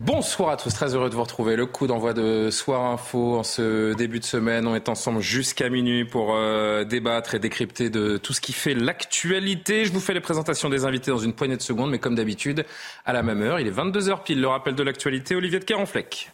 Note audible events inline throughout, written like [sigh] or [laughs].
Bonsoir à tous, très heureux de vous retrouver. Le coup d'envoi de Soir Info en ce début de semaine. On est ensemble jusqu'à minuit pour euh, débattre et décrypter de tout ce qui fait l'actualité. Je vous fais les présentations des invités dans une poignée de secondes, mais comme d'habitude, à la même heure. Il est 22h pile. Le rappel de l'actualité, Olivier de Carenfleck.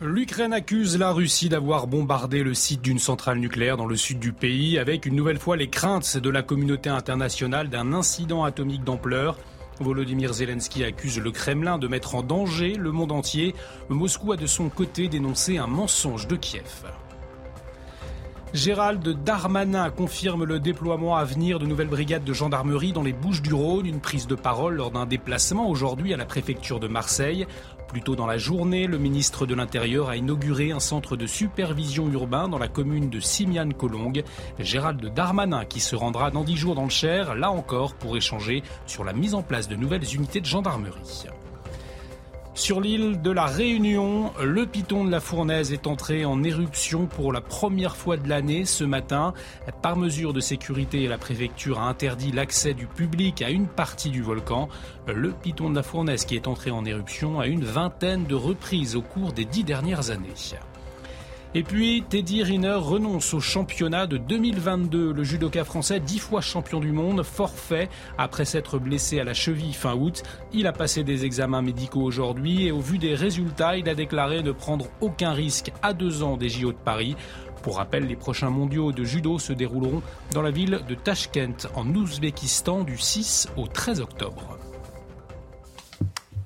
L'Ukraine accuse la Russie d'avoir bombardé le site d'une centrale nucléaire dans le sud du pays, avec une nouvelle fois les craintes de la communauté internationale d'un incident atomique d'ampleur. Volodymyr Zelensky accuse le Kremlin de mettre en danger le monde entier. Moscou a de son côté dénoncé un mensonge de Kiev. Gérald Darmanin confirme le déploiement à venir de nouvelles brigades de gendarmerie dans les Bouches du Rhône, une prise de parole lors d'un déplacement aujourd'hui à la préfecture de Marseille. Plus tôt dans la journée, le ministre de l'Intérieur a inauguré un centre de supervision urbain dans la commune de Simiane-Colongue. Gérald Darmanin qui se rendra dans dix jours dans le Cher, là encore pour échanger sur la mise en place de nouvelles unités de gendarmerie. Sur l'île de la Réunion, le piton de la Fournaise est entré en éruption pour la première fois de l'année ce matin. Par mesure de sécurité, la préfecture a interdit l'accès du public à une partie du volcan. Le piton de la Fournaise qui est entré en éruption à une vingtaine de reprises au cours des dix dernières années. Et puis, Teddy Riner renonce au championnat de 2022. Le judoka français, dix fois champion du monde, forfait après s'être blessé à la cheville fin août. Il a passé des examens médicaux aujourd'hui et au vu des résultats, il a déclaré ne prendre aucun risque à deux ans des JO de Paris. Pour rappel, les prochains mondiaux de judo se dérouleront dans la ville de Tashkent, en Ouzbékistan, du 6 au 13 octobre.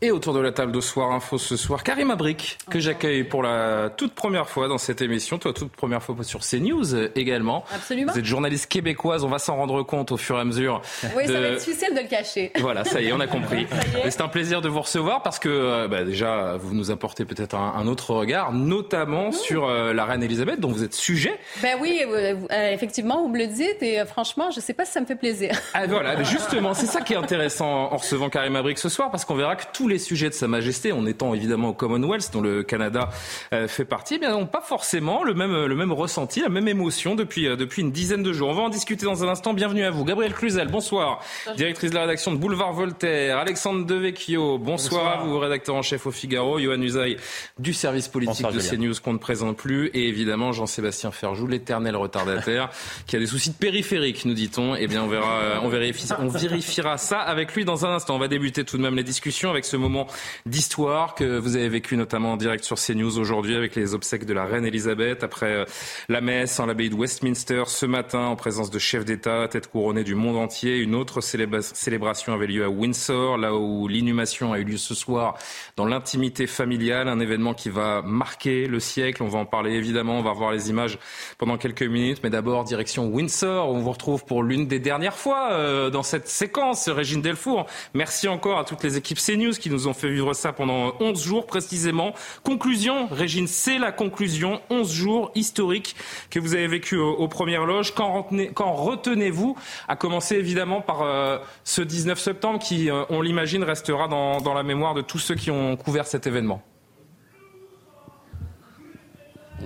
Et autour de la table de Soir Info ce soir, Karim Abrik, que j'accueille pour la toute première fois dans cette émission. Toi, toute première fois sur CNews également. Absolument. Vous êtes journaliste québécoise, on va s'en rendre compte au fur et à mesure. Oui, de- ça va être difficile de le cacher. Voilà, ça y est, on a compris. [laughs] C'est un plaisir de vous recevoir parce que euh, bah, déjà, vous nous apportez peut-être un, un autre regard, notamment sur euh, la reine Elisabeth, dont vous êtes sujet. Ben oui, euh, euh, effectivement, vous me le dites et franchement, je sais pas si ça me fait plaisir. Ah voilà, [laughs] justement, c'est ça qui est intéressant en recevant Karim Abrik ce soir, parce qu'on verra que tous les sujets de Sa Majesté, en étant évidemment au Commonwealth, dont le Canada euh, fait partie, eh bien, n'ont pas forcément le même, le même ressenti, la même émotion depuis, euh, depuis une dizaine de jours. On va en discuter dans un instant. Bienvenue à vous. Gabrielle Cluzel, bonsoir. Directrice de la rédaction de Boulevard Voltaire. Alexandre Devecchio, bonsoir, à vous, rédacteur en chef au Figaro. Johan Usaï, du service politique Bonsoir, de Julien. CNews qu'on ne présente plus. Et évidemment, Jean-Sébastien Ferjou, l'éternel retardataire, [laughs] qui a des soucis de périphérique, nous dit-on. Eh bien, on verra, euh, on vérifie, on vérifiera ça avec lui dans un instant. On va débuter tout de même les discussions avec ce moment d'histoire que vous avez vécu notamment en direct sur CNews aujourd'hui avec les obsèques de la reine Elisabeth après euh, la messe en l'abbaye de Westminster ce matin en présence de chefs d'État, tête couronnée du monde entier. Une autre célébra- célébration avait lieu à Windsor, là où l'inhumation a eu lieu ce soir dans l'intimité familiale, un événement qui va marquer le siècle. On va en parler évidemment, on va revoir les images pendant quelques minutes, mais d'abord direction Windsor, où on vous retrouve pour l'une des dernières fois euh, dans cette séquence, Régine Delfour. Merci encore à toutes les équipes CNews qui nous ont fait vivre ça pendant 11 jours précisément. Conclusion, Régine, c'est la conclusion, 11 jours historiques que vous avez vécu au- aux premières loges. Quand retenez-vous à commencer évidemment par euh, ce 19 septembre qui, euh, on l'imagine, restera dans la mémoire de tous ceux qui ont couvert cet événement?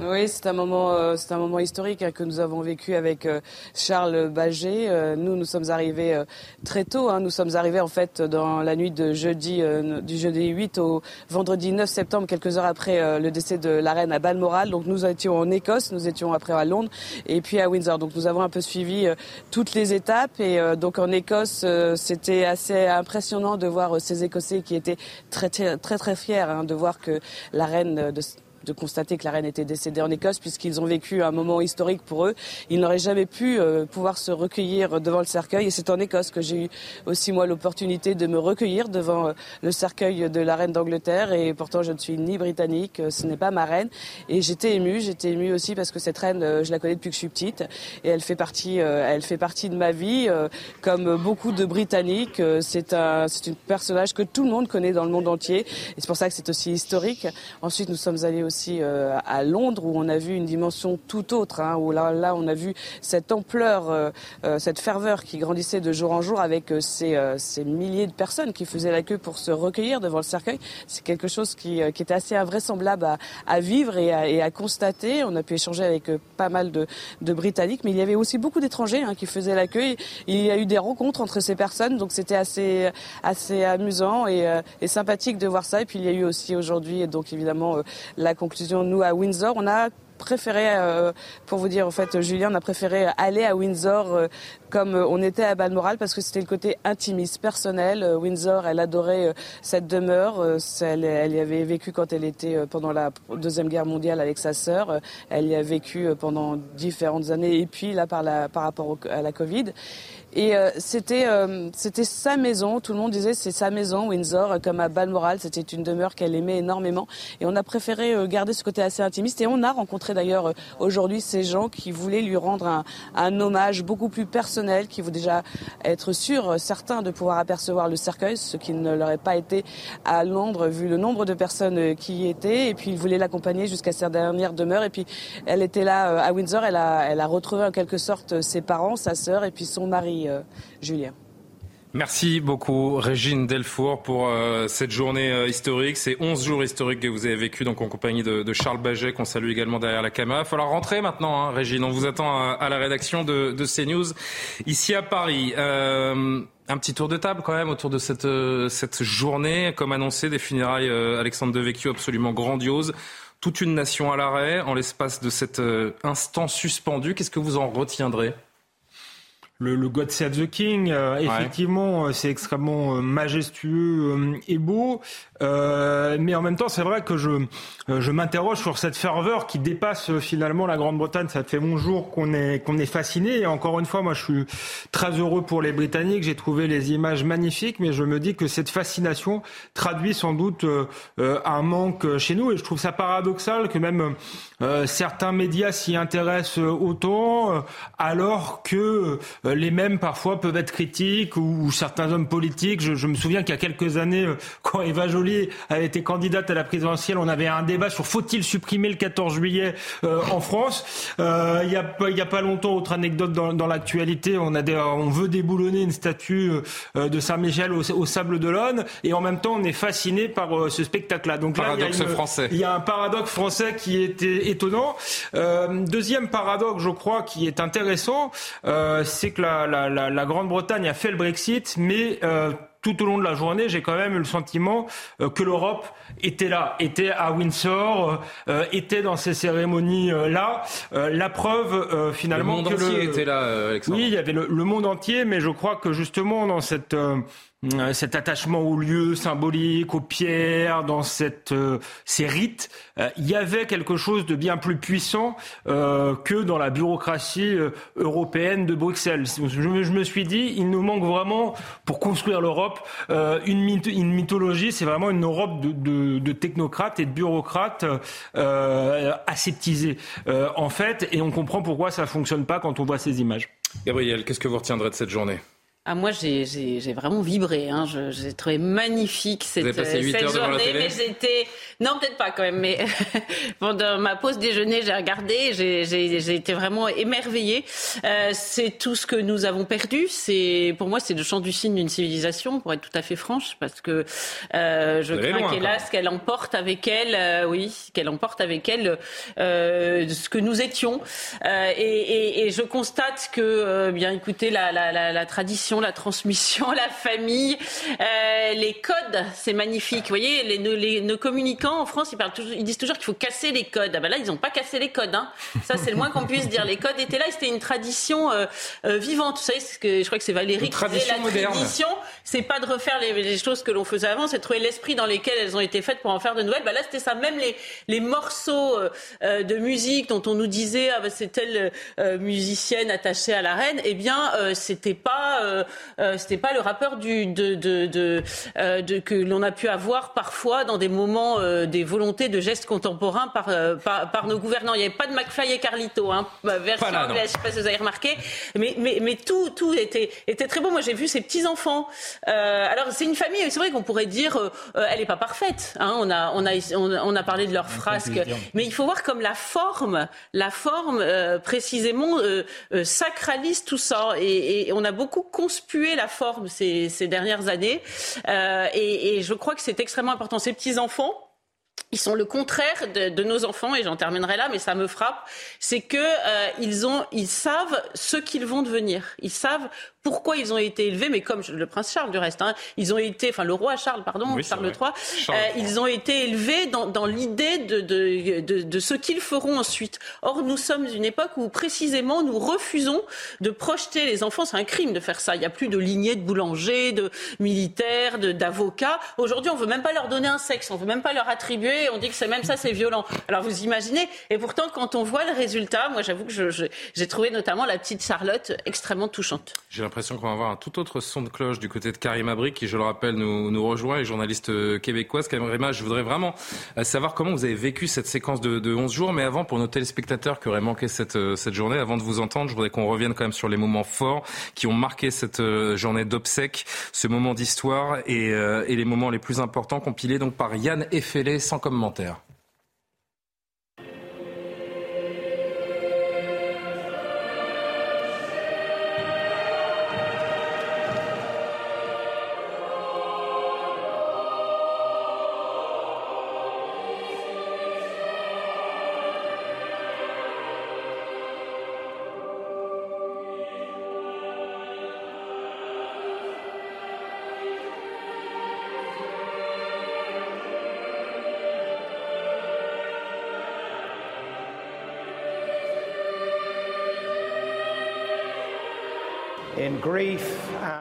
Oui, c'est un moment, euh, c'est un moment historique hein, que nous avons vécu avec euh, Charles Baget. Euh, nous, nous sommes arrivés très tôt. hein. Nous sommes arrivés en fait dans la nuit de jeudi, du jeudi 8 au vendredi 9 septembre, quelques heures après le décès de la reine à Balmoral. Donc nous étions en Écosse, nous étions après à Londres et puis à Windsor. Donc nous avons un peu suivi toutes les étapes et donc en Écosse, c'était assez impressionnant de voir ces Écossais qui étaient très très très, fiers hein, de voir que la reine de de constater que la reine était décédée en Écosse, puisqu'ils ont vécu un moment historique pour eux. Ils n'auraient jamais pu pouvoir se recueillir devant le cercueil. Et c'est en Écosse que j'ai eu aussi moi l'opportunité de me recueillir devant le cercueil de la reine d'Angleterre. Et pourtant, je ne suis ni britannique, ce n'est pas ma reine. Et j'étais émue. J'étais émue aussi parce que cette reine, je la connais depuis que je suis petite, et elle fait partie, elle fait partie de ma vie, comme beaucoup de Britanniques. C'est un, c'est un personnage que tout le monde connaît dans le monde entier. Et c'est pour ça que c'est aussi historique. Ensuite, nous sommes allés aussi euh, à Londres où on a vu une dimension tout autre, hein, où là, là, on a vu cette ampleur, euh, euh, cette ferveur qui grandissait de jour en jour avec ces, ces, milliers de personnes qui faisaient la queue pour se recueillir devant le cercueil. C'est quelque chose qui, qui était assez invraisemblable à, à vivre et à, et à, constater. On a pu échanger avec pas mal de, de, Britanniques, mais il y avait aussi beaucoup d'étrangers hein, qui faisaient l'accueil. Il y a eu des rencontres entre ces personnes, donc c'était assez, assez amusant et, et sympathique de voir ça. Et puis il y a eu aussi aujourd'hui, donc évidemment, euh, la conclusion, nous, à Windsor, on a préféré, euh, pour vous dire en fait, Julien, on a préféré aller à Windsor euh, comme on était à Balmoral parce que c'était le côté intimiste, personnel. Windsor, elle adorait cette demeure. Elle, y avait vécu quand elle était pendant la deuxième guerre mondiale avec sa sœur. Elle y a vécu pendant différentes années et puis là par rapport à la Covid. Et euh, c'était euh, sa maison. Tout le monde disait c'est sa maison, Windsor, comme à Balmoral. C'était une demeure qu'elle aimait énormément. Et on a préféré euh, garder ce côté assez intimiste. Et on a rencontré d'ailleurs aujourd'hui ces gens qui voulaient lui rendre un, un, hommage beaucoup plus personnel, qui voulaient déjà être sûrs, certains, de pouvoir apercevoir le cercueil, ce qui ne leur est pas été à Londres vu le nombre de personnes qui y étaient. Et puis ils voulaient l'accompagner jusqu'à sa dernière demeure. Et puis elle était là à Windsor. Elle a elle a retrouvé en quelque sorte ses parents, sa sœur et puis son mari. Euh, Julien. Merci beaucoup Régine Delfour pour euh, cette journée euh, historique, ces 11 jours historiques que vous avez vécu donc en compagnie de, Charles Baget qu'on salue également derrière la caméra. Il va falloir rentrer maintenant hein, Régine, on vous attend à, la rédaction de, CNews ici à Paris. un petit tour de table quand même autour de cette, journée, comme annoncé, des funérailles Alexandre Devecchio absolument grandiose. Toute une nation à l'arrêt en l'espace de cet instant suspendu. Qu'est-ce que vous en retiendrez? Le, God Save the King. Euh, effectivement, euh, c'est extrêmement euh, majestueux et beau. mais en même temps, c'est vrai que je, je m'interroge sur cette ferveur qui dépasse finalement la Grande-Bretagne. Ça fait mon jour qu'on est, qu'on est fasciné. Et encore une fois, moi, je suis très heureux pour les Britanniques. J'ai trouvé les images magnifiques, mais je me dis que cette fascination traduit sans doute un manque chez nous. Et je trouve ça paradoxal que même certains médias s'y intéressent autant, alors que euh, les mêmes parfois peuvent être critiques ou, certains hommes politiques. Je, me souviens qu'il y a quelques années, euh, [laughs] quand Eva Joly a été candidate à la présidentielle, on avait un débat sur faut-il supprimer le 14 juillet euh, en France. il y a y a pas longtemps, autre anecdote dans, l'actualité, on a on veut déboulonner une statue de Saint-Michel au, Sable d'Olonne et en même temps on est fasciné par ce spectacle-là. Donc là, il y, a français. il y a un paradoxe français qui est étonnant. deuxième paradoxe, je crois, qui est intéressant, c'est que la, Grande-Bretagne a fait le Brexit, mais euh, tout au long de la journée, j'ai quand même eu le sentiment euh, que l'Europe était là, était à Windsor, euh, était dans ces cérémonies-là. la preuve, finalement, le monde entier était là, Alexandre. Oui, il y avait le, monde entier, mais je crois que justement dans cette euh, cet attachement aux lieux symboliques, aux pierres, dans cette, euh, ces rites, euh, il y avait quelque chose de bien plus puissant que dans la bureaucratie européenne de Bruxelles. Je me, je me, suis dit, il nous manque vraiment, pour construire l'Europe, une, une, mythologie, c'est vraiment une Europe de, de, de, technocrates et de bureaucrates aseptisés, en fait, et on comprend pourquoi ça fonctionne pas quand on voit ces images. Gabriel, qu'est-ce que vous retiendrez de cette journée? Ah, moi, j'ai vraiment vibré. Hein. J'ai trouvé magnifique cette, cette journée. Mais j'étais. Non, peut-être pas quand même. Mais [laughs] pendant ma pause déjeuner, j'ai regardé. J'ai été vraiment émerveillée. Euh, c'est tout ce que nous avons perdu. C'est Pour moi, c'est le chant du signe d'une civilisation, pour être tout à fait franche. Parce que euh, je crains qu'hélas, qu'elle emporte avec elle, euh, oui, qu'elle emporte avec elle euh, ce que nous étions. Euh, et, et, et, je constate que, bien écoutez, la, la, la, la tradition la transmission, [laughs] la famille, euh, les codes, c'est magnifique. Vous voyez, les, les, nos communicants en France, ils, parlent toujours, ils disent toujours qu'il faut casser les codes. Ah ben là, ils n'ont pas cassé les codes. Hein. Ça, c'est le moins qu'on puisse dire. Les codes étaient là, c'était une tradition euh, euh, vivante. Vous savez, ce que, je crois que c'est Valérie qui disait la moderne. tradition, c'est pas de refaire les, les choses que l'on faisait avant, c'est de trouver l'esprit dans lesquels elles ont été faites pour en faire de nouvelles. Ben là, c'était ça. Même les, les morceaux de musique dont on nous disait ah ben c'est telle musicienne attachée à la reine, eh bien, c'était pas, c'était pas le rappeur du, de, de, de, de que l'on a pu avoir parfois dans des moments des volontés de gestes contemporains par, par, par, nos gouvernants. Il n'y avait pas de McFly et Carlito, hein, version anglaise, je ne sais pas si vous avez remarqué, mais, mais, mais tout, tout était, était très beau. Moi, j'ai vu ces petits-enfants. Euh, alors, c'est une famille, c'est vrai qu'on pourrait dire, euh, elle n'est pas parfaite. Hein, on, a, on, a, on, a parlé de leurs frasques, mais il faut voir comme la forme, la forme euh, précisément euh, euh, sacralise tout ça. Et, et, on a beaucoup conspué la forme ces, dernières années. Et, et je crois que c'est extrêmement important. Ces petits-enfants, ils sont le contraire de, nos enfants et j'en terminerai là, mais ça me frappe, c'est que euh, ils savent ce qu'ils vont devenir. Ils savent pourquoi ils ont été élevés, mais comme le prince Charles du reste, hein, ils ont été, enfin le roi Charles, pardon, Charles III, euh, ils ont été élevés dans, dans l'idée de, de, de, de, ce qu'ils feront ensuite. Or, nous sommes une époque où précisément nous refusons de projeter les enfants. C'est un crime de faire ça. Il n'y a plus de lignée de boulangers, de militaires, d'avocats. Aujourd'hui, on veut même pas leur donner un sexe, on veut même pas leur attribuer. On dit que c'est même ça, c'est violent. Alors vous imaginez. Et pourtant, quand on voit le résultat, moi, j'avoue que j'ai trouvé notamment la petite Charlotte extrêmement touchante l'impression qu'on va avoir un tout autre son de cloche du côté de Karima Abri, qui, je le rappelle, nous, rejoint, et journaliste euh, québécoise. Karima, je voudrais vraiment euh, savoir comment vous avez vécu cette séquence de, de 11 jours. Mais avant, pour nos téléspectateurs qui auraient manqué cette, euh, cette journée, avant de vous entendre, je voudrais qu'on revienne quand même sur les moments forts qui ont marqué cette journée d'obsèques, ce moment d'histoire et, et les moments les plus importants compilés donc par Yann Effelé sans commentaire.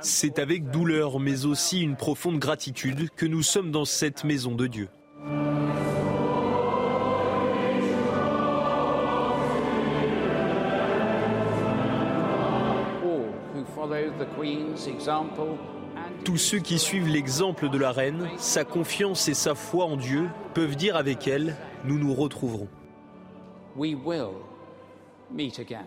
C'est avec douleur, mais aussi une profonde gratitude, que nous sommes dans cette maison de Dieu. Tous ceux qui suivent l'exemple de la reine, sa confiance et sa foi en Dieu, peuvent dire avec elle, nous nous retrouverons. We will meet again.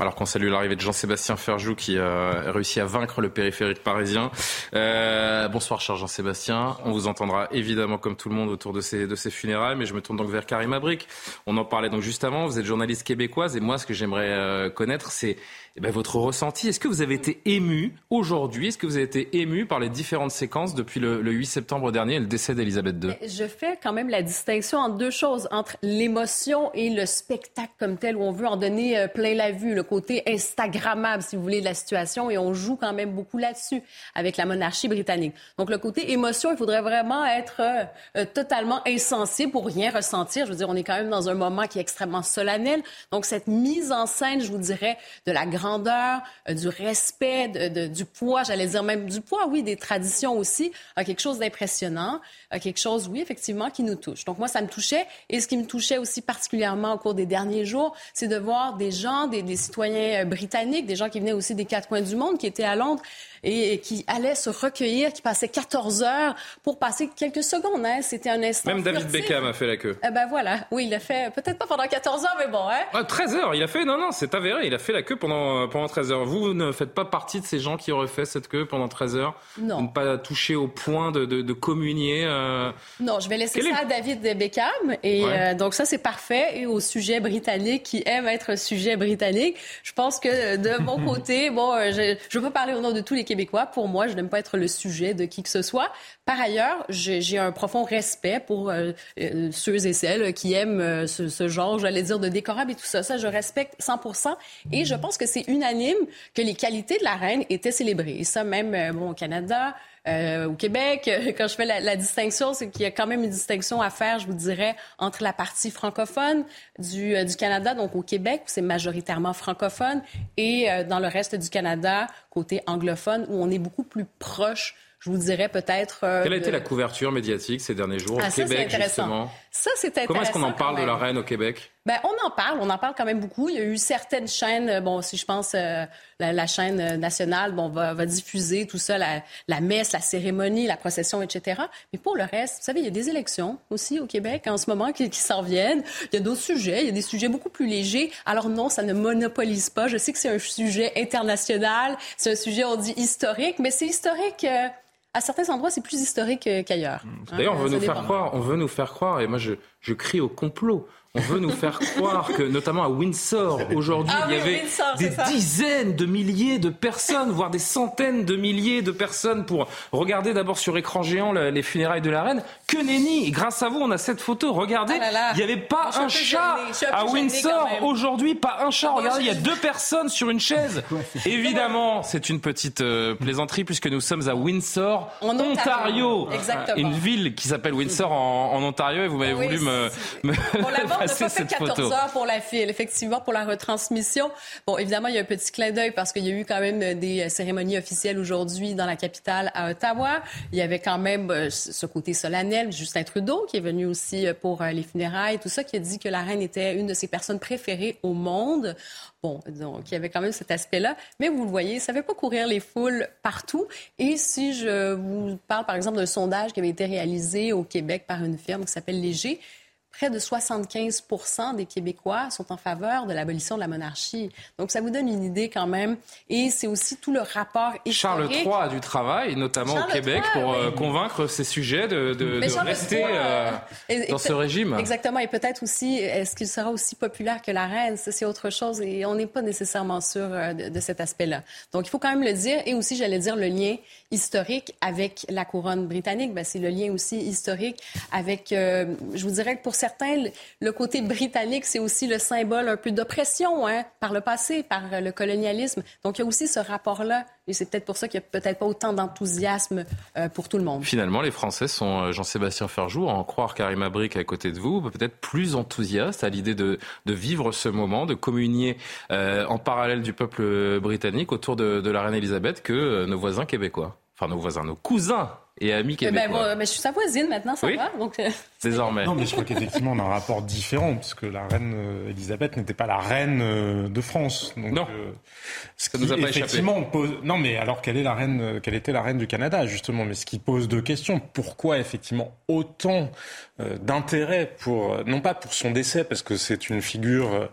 Alors qu'on salue l'arrivée de Jean-Sébastien Ferjou qui a réussi à vaincre le périphérique parisien. Euh, bonsoir cher Jean-Sébastien. On vous entendra évidemment comme tout le monde autour de ces, de ces funérailles, mais je me tourne donc vers Karim Abrik. On en parlait donc juste avant, vous êtes journaliste québécoise et moi ce que j'aimerais euh, connaître c'est eh ben, votre ressenti. Est-ce que vous avez été ému aujourd'hui? Est-ce que vous avez été ému par les différentes séquences depuis le, 8 septembre dernier et le décès d'Elisabeth II Je fais quand même la distinction entre deux choses, entre l'émotion et le spectacle comme tel, où on veut en donner euh, plein la vue, le côté Instagrammable, si vous voulez, de la situation, et on joue quand même beaucoup là-dessus avec la monarchie britannique. Donc le côté émotion, il faudrait vraiment être euh, euh, totalement insensible pour rien ressentir. Je veux dire, on est quand même dans un moment qui est extrêmement solennel. Donc cette mise en scène, je vous dirais, de la grandeur, euh, du respect, du poids, j'allais dire même du poids, oui, des traditions aussi, a quelque chose d'impressionnant, quelque chose, oui, effectivement, qui nous touche. Donc moi, ça me touchait. Et ce qui me touchait aussi particulièrement au cours des derniers jours, c'est de voir des gens, des, des citoyens euh, britanniques, des gens qui venaient aussi des quatre coins du monde, qui étaient à Londres et qui allaient se recueillir, qui passaient 14 heures pour passer quelques secondes. Hein. C'était un instant. Même David Beckham a fait la queue. Eh ben voilà, oui, il l'a fait, peut-être pas pendant 14 heures, mais bon. Hein? 13 heures, il a fait, non, non, c'est avéré, il a fait la queue pendant, pendant 13 heures. Vous, ne faites pas partie de ces gens qui auraient fait cette queue pendant 13 heures? Non. Ne pas toucher au point de, de, communier euh... Non, je vais laisser ça à David Beckham. Et euh, donc ça, c'est parfait. Et au sujet britannique, qui aime être sujet britannique, je pense que de mon [laughs] côté, bon, euh, je ne peux parler au nom de tous les Québécois. Pour moi, je n'aime pas être le sujet de qui que ce soit. Par ailleurs, j'ai un profond respect pour euh, ceux et celles qui aiment ce, ce, genre, j'allais dire, de décorable et tout ça. Ça, je respecte 100% Et je pense que c'est unanime que les qualités de la reine étaient célébrées. Et ça, même bon, au Canada, euh, au Québec, quand je fais la, distinction, c'est qu'il y a quand même une distinction à faire, je vous dirais, entre la partie francophone du, euh, du Canada, donc au Québec, où c'est majoritairement francophone, et euh, dans le reste du Canada, côté anglophone, où on est beaucoup plus proche je vous dirais peut-être. Quelle a été la couverture médiatique ces derniers jours au ah, Québec, justement? Ça, c'est intéressant. Comment est-ce qu'on en parle de la reine au Québec? Ben, on en parle, on en parle quand même beaucoup. Il y a eu certaines chaînes, bon, si je pense euh, la, chaîne nationale, bon, va, va diffuser tout ça, la, la, messe, la cérémonie, la procession, etc. Mais pour le reste, vous savez, il y a des élections aussi au Québec en ce moment qui, qui s'en viennent. Il y a d'autres sujets, il y a des sujets beaucoup plus légers. Alors non, ça ne monopolise pas. Je sais que c'est un sujet international, c'est un sujet, on dit historique, mais c'est historique. Euh, à certains endroits, c'est plus historique qu'ailleurs. D'ailleurs, on veut nous faire croire, on veut nous faire croire, et moi je, je crie au complot. On veut nous faire croire que, notamment à Windsor, aujourd'hui, ah il y avait des dizaines de milliers de personnes, voire des centaines de milliers de personnes pour regarder d'abord sur écran géant les funérailles de la reine. Que nenni Et grâce à vous, on a cette photo. Regardez, ah il n'y avait pas un chat à Windsor. Aujourd'hui, pas un chat. Regardez, il y a deux personnes sur une chaise. Évidemment, c'est une petite euh, plaisanterie puisque nous sommes à Windsor, en Ontario. Exactement. Une ville qui s'appelle Windsor en, Ontario et vous m'avez voulu me, me on n'a pas fait 14 heures pour la file, effectivement, pour la retransmission. Bon, évidemment, il y a un petit clin d'œil parce qu'il y a eu quand même des cérémonies officielles aujourd'hui dans la capitale à Ottawa. Il y avait quand même euh, ce côté solennel. Justin Trudeau, qui est venu aussi euh, pour euh, les funérailles, tout ça, qui a dit que la reine était une de ses personnes préférées au monde. Bon, donc il y avait quand même cet aspect-là. Mais vous le voyez, ça ne fait pas courir les foules partout. Et si je vous parle, par exemple, d'un sondage qui avait été réalisé au Québec par une firme qui s'appelle Léger, près de 75 des Québécois sont en faveur de l'abolition de la monarchie. Donc, ça vous donne une idée quand même. Et c'est aussi tout le rapport historique. Charles III a du travail, notamment au Québec, pour euh, convaincre ces sujets de, rester euh, dans ce régime. Exactement. Et peut-être aussi, est-ce qu'il sera aussi populaire que la reine? c'est autre chose. Et on n'est pas nécessairement sûr euh, de, cet aspect-là. Donc, il faut quand même le dire. Et aussi, j'allais dire, le lien historique avec la couronne britannique. Ben, c'est le lien aussi historique avec, je vous dirais que pour certains, le côté britannique, c'est aussi le symbole un peu d'oppression hein, par le passé, par le colonialisme. Donc, il y a aussi ce rapport-là. Et c'est peut-être pour ça qu'il n'y a peut-être pas autant d'enthousiasme euh, pour tout le monde. Finalement, les Français sont, euh, Jean-Sébastien Ferjou, à en croire Karim Abrik à côté de vous, peut-être plus enthousiastes à l'idée de, vivre ce moment, de communier euh, en parallèle du peuple britannique autour de, de la reine Elisabeth que nos voisins québécois. Enfin, nos voisins, nos cousins et amis eh ben, québécois. Ben, mais je suis sa voisine maintenant, ça va. Donc, euh, Désormais. Non, mais je crois qu'effectivement, on a un rapport différent, puisque la reine euh, Elisabeth n'était pas la reine euh, de France. Donc, non. ce ça nous a pas effectivement pose... Non, mais alors qu'elle est la reine, qu'elle était la reine du Canada, justement. Mais ce qui pose deux questions. Pourquoi, effectivement, autant d'intérêt pour, non pas pour son décès, parce que c'est une figure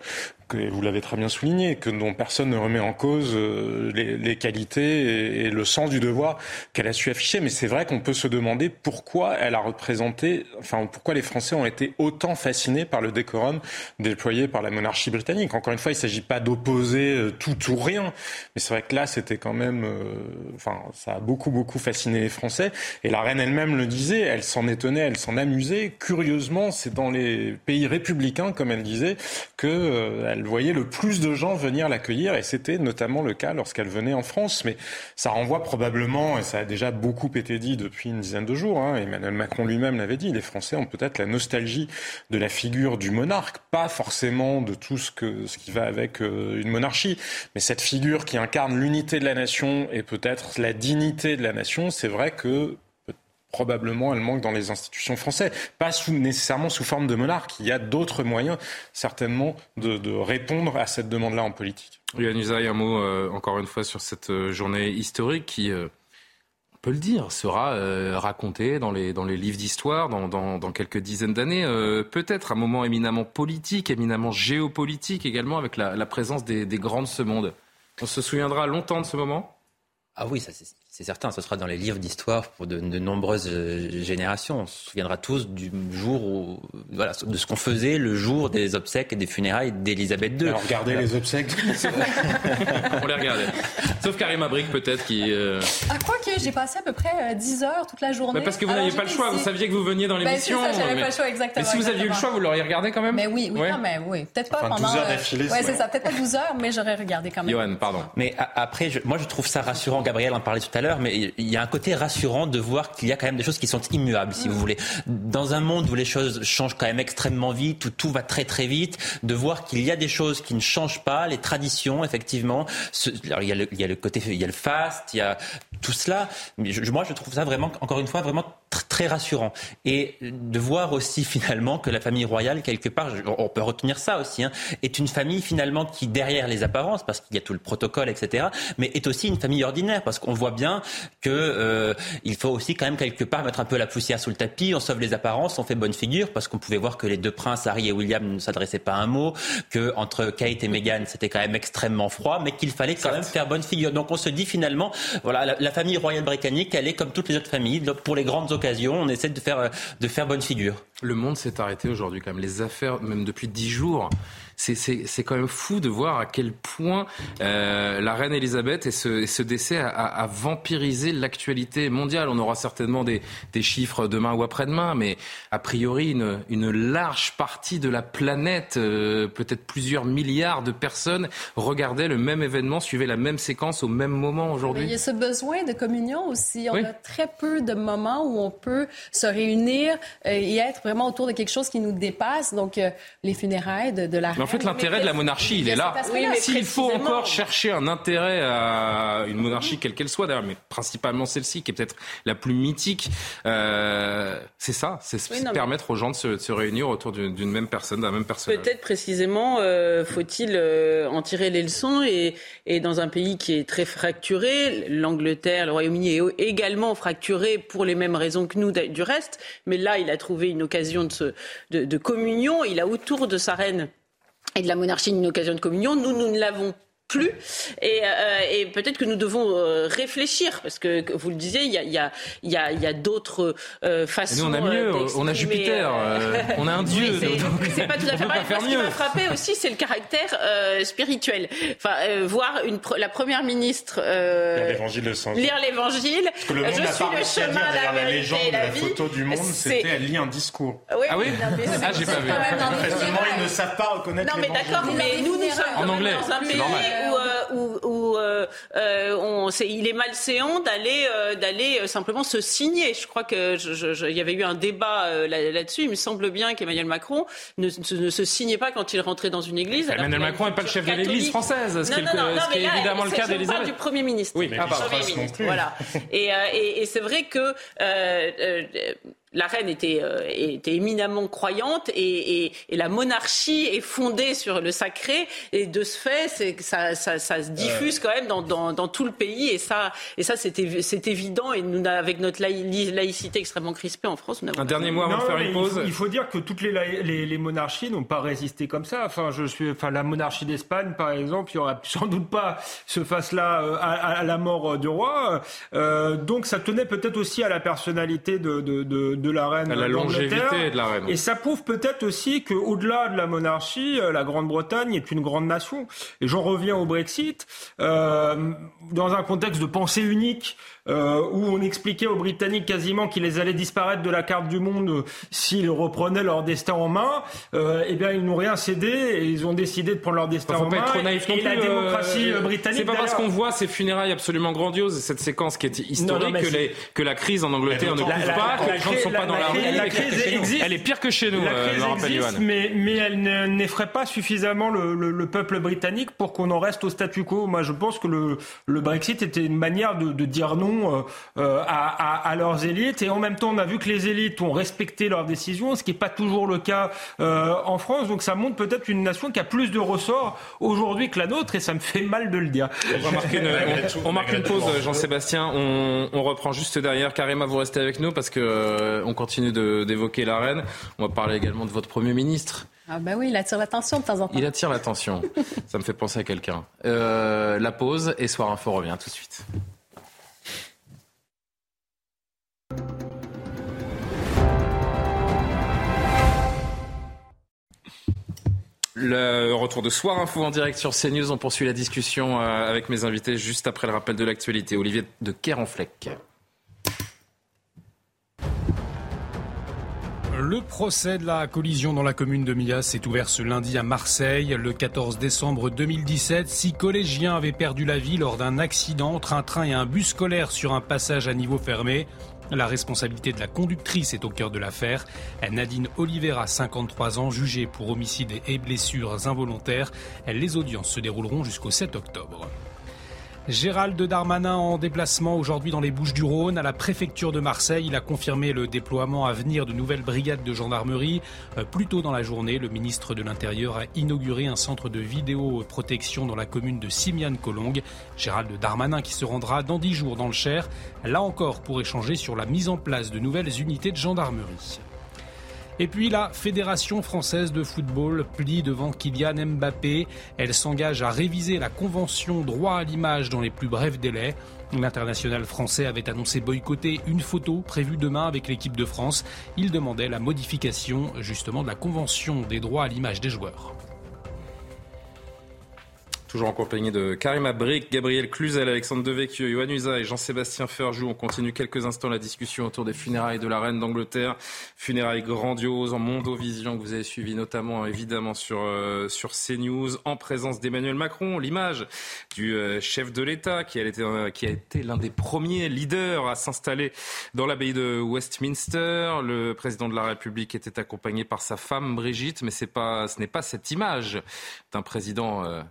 que vous l'avez très bien souligné, que dont personne ne remet en cause euh, les, qualités et, le sens du devoir qu'elle a su afficher. Mais c'est vrai qu'on peut se demander pourquoi elle a représenté, enfin pourquoi les Français ont été autant fascinés par le décorum déployé par la monarchie britannique. Encore une fois, il ne s'agit pas d'opposer euh, tout ou rien, mais c'est vrai que là, c'était quand même, euh, enfin, ça a beaucoup beaucoup fasciné les Français. Et la reine elle-même le disait, elle s'en étonnait, elle s'en amusait. Curieusement, c'est dans les pays républicains, comme elle disait, que voyait le plus de gens venir l'accueillir et c'était notamment le cas lorsqu'elle venait en France. Mais ça renvoie probablement, et ça a déjà beaucoup été dit depuis une dizaine de jours, hein, Emmanuel Macron lui-même l'avait dit, les Français ont peut-être la nostalgie de la figure du monarque, pas forcément de tout ce, que, ce qui va avec euh, une monarchie, mais cette figure qui incarne l'unité de la nation et peut-être la dignité de la nation, c'est vrai que probablement elle manque dans les institutions françaises. Pas sous, nécessairement sous forme de monarque. Il y a d'autres moyens, certainement, de, répondre à cette demande-là en politique. Yann Usaï, un mot euh, encore une fois sur cette euh, journée historique qui, euh, on peut le dire, sera racontée dans les, dans les livres d'histoire dans, dans, quelques dizaines d'années. Peut-être un moment éminemment politique, éminemment géopolitique également, avec la, la présence des, des grands de ce monde. On se souviendra longtemps de ce moment? Ah oui, ça c'est c'est certain, ce sera dans les livres d'histoire pour de, nombreuses euh, générations. On se souviendra tous du jour où, voilà, de ce qu'on faisait le jour des obsèques et des funérailles d'Élisabeth II. Alors regardez les obsèques. [laughs] On les regardait. Sauf Karim Abrik peut-être qui. Euh... Ah quoi que j'ai passé à peu près 10 euh, heures toute la journée. parce que vous n'aviez pas le choix. Vous saviez que vous veniez dans l'émission. Ben, j'avais pas le choix exactement. Mais si vous aviez eu le choix, vous l'auriez regardé quand même. Mais oui, oui, mais oui, peut-être pas pendant. 12 heures euh, d'affilée. Ouais, c'est ça, peut-être pas 12 heures, mais j'aurais regardé quand même. Johan, pardon. Mais après, moi je trouve ça rassurant. Gabriel en parlait tout à l'heure, mais il y a un côté rassurant de voir qu'il y a quand même des choses qui sont immuables, si vous voulez. Dans un monde où les choses changent quand même extrêmement vite, où tout va très très vite, de voir qu'il y a des choses qui ne changent pas, les traditions, effectivement. alors, il, y a le, il y a le côté, il y a le fast, il y a tout cela. Mais moi, je trouve ça vraiment, encore une fois, vraiment très rassurant. Et de voir aussi [laughs] finalement que la famille royale, quelque part, on peut retenir ça aussi, hein, est une famille finalement qui, derrière les apparences, parce qu'il y a tout le protocole, etc., mais est aussi une famille ordinaire, parce qu'on voit bien que euh, il faut aussi quand même quelque part mettre un peu la poussière sous le tapis, on sauve les apparences, on fait bonne figure, parce qu'on pouvait voir que les deux princes, Harry et William, ne s'adressaient pas un mot, que entre Kate et Meghan, c'était quand même extrêmement froid, mais qu'il fallait quand même faire bonne figure. Donc on se dit finalement, voilà, la, la famille royale britannique, elle est comme toutes les autres familles, pour les grandes occasion, on essaie de faire, de faire bonne figure. Le monde s'est arrêté aujourd'hui quand même. Les affaires, même depuis dix jours, c'est quand même fou de voir à quel point euh, la reine Elisabeth et ce, ce décès a, a, vampirisé l'actualité mondiale. On aura certainement des, des chiffres demain ou après-demain, mais a priori, une, une, large partie de la planète, euh, peut-être plusieurs milliards de personnes, regardaient le même événement, suivaient la même séquence au même moment aujourd'hui. Il y a ce besoin de communion aussi. On a très peu de moments où on peut se réunir euh, et être vraiment autour de quelque chose qui nous dépasse. Donc, euh, les funérailles de, de la reine en fait, l'intérêt de la monarchie, il est là. S'il faut encore chercher un intérêt à une monarchie, quelle qu'elle soit, d'ailleurs, mais principalement celle-ci, qui est peut-être la plus mythique, euh, c'est ça, c'est permettre aux gens de se, réunir autour d'une même personne, d'un même personnage. Peut-être précisément, euh, faut-il euh, en tirer les leçons et, et, dans un pays qui est très fracturé, l'Angleterre, le Royaume-Uni est également fracturé pour les mêmes raisons que nous du reste, mais là, il a trouvé une occasion de, de, de communion. Il a autour de sa reine et de la monarchie une occasion de communion. Nous, nous ne l'avons plus. Et, euh, et peut-être que nous devons euh, réfléchir, parce que, vous le disiez, il y a, y a, y a, y a d'autres euh, façons. nous, on a mieux, on a Jupiter, on a un [laughs] dieu. c'est pas tout à fait pareil. Ce qui m'a frappé aussi, c'est le caractère spirituel. Enfin, voir une, la première ministre lire l'évangile. Je suis le chemin, la, la légende de la, photo du monde, c'était elle lit un discours. Oui, ah oui Ah, j'ai pas vu. Manifestement, ils ne savent pas reconnaître Non, mais d'accord, mais nous, nous sommes en anglais. dans un pays où, où, euh, euh, on, il est malséant d'aller euh, d'aller simplement se signer. Je crois que il y avait eu un débat là-dessus. il me semble bien qu'Emmanuel Macron ne, se signait pas quand il rentrait dans une église. Emmanuel Macron n'est pas le chef de l'Église française, ce qui est, évidemment le cas d'Elisabeth. du Premier ministre. Oui, mais ah, Premier ministre. Voilà. Et, et, et c'est vrai que la reine était, euh, était éminemment croyante et, et, et, la monarchie est fondée sur le sacré et de ce fait, c'est ça, ça, ça, se diffuse quand même dans, dans, dans, tout le pays et ça, et ça c'est, c'est évident et nous avec notre laïcité extrêmement crispée en France, un dernier mot avant de faire une pause. Il faut, dire que toutes les, les, les monarchies n'ont pas résisté comme ça. Enfin, je suis, enfin la monarchie d'Espagne par exemple, il y aura [laughs] sans doute pas ce face-là euh, à, à, la mort du roi. Euh, donc ça tenait peut-être aussi à la personnalité de, de, de de la reine. la longévité de la reine. Et ça prouve peut-être aussi qu'au-delà de la monarchie, euh, la Grande-Bretagne est une grande nation. Et j'en reviens au Brexit. Euh, dans un contexte de pensée unique, euh, où on expliquait aux Britanniques quasiment qu'ils allaient disparaître de la carte du monde euh, s'ils reprenaient leur destin en main, euh, eh bien ils n'ont rien cédé et ils ont décidé de prendre leur destin en main. Trop naïf et, la démocratie britannique. C'est pas parce qu'on voit ces funérailles absolument grandioses, cette séquence qui est historique, que, les, que, la crise en Angleterre ne couvre pas, que les gens ne sont pas dans la rue. La crise existe. Elle est pire que chez nous, la crise existe, mais, mais elle n'effraie pas suffisamment le, le, le, peuple britannique pour qu'on en reste au statu quo. Moi, je pense que le, le Brexit était une manière de, de dire non euh, euh, à, leurs élites. Et en même temps, on a vu que les élites ont respecté leurs décisions, ce qui n'est pas toujours le cas euh, en France. Donc ça montre peut-être une nation qui a plus de ressorts aujourd'hui que la nôtre, et ça me fait mal de le dire. On, marque une pause, Jean-Sébastien. On, reprend juste derrière. Karima, vous restez avec nous parce que on continue d'évoquer la reine. On va parler également de votre Premier ministre. Ah bah oui, il attire l'attention de temps en temps. Il attire l'attention. Ça me fait penser à quelqu'un. la pause et Soir Info revient tout de suite. Le retour de Soir Info en direct sur CNews. On poursuit la discussion euh, avec mes invités juste après le rappel de l'actualité. Olivier de Kerenfleck. Le procès de la collision dans la commune de Millas s'est ouvert ce lundi à Marseille. Le 14 décembre 2017, six collégiens avaient perdu la vie lors d'un accident entre un train et un bus scolaire sur un passage à niveau fermé. La responsabilité de la conductrice est au cœur de l'affaire. Nadine Oliveira, 53 ans, jugée pour homicide et blessures involontaires. Les audiences se dérouleront jusqu'au 7 octobre. Gérald Darmanin en déplacement aujourd'hui dans les Bouches-du-Rhône à la préfecture de Marseille. Il a confirmé le déploiement à venir de nouvelles brigades de gendarmerie. Euh, plus tôt dans la journée, le ministre de l'Intérieur a inauguré un centre de vidéoprotection dans la commune de Simiane-Colongue. Gérald Darmanin qui se rendra dans dix jours dans le Cher, là encore pour échanger sur la mise en place de nouvelles unités de gendarmerie. Et puis la Fédération française de football plie devant Kylian Mbappé. Elle s'engage à réviser la convention droit à l'image dans les plus brefs délais. L'international français avait annoncé boycotter une photo prévue demain avec l'équipe de France. Il demandait la modification justement de la convention des droits à l'image des joueurs. Toujours en compagnie de Karim Brick, Gabriel Cluzel, Alexandre Devecchio, Yohann Usa et Jean-Sébastien Ferjou. On continue quelques instants la discussion autour des funérailles de la reine d'Angleterre. Funérailles grandioses en Mondovision que vous avez suivi notamment évidemment sur, euh, sur CNews en présence d'Emmanuel Macron. L'image du euh, chef de l'État qui a été, euh, qui a été l'un des premiers leaders à s'installer dans l'abbaye de Westminster. Le président de la République était accompagné par sa femme Brigitte, mais c'est pas, ce n'est pas cette image d'un président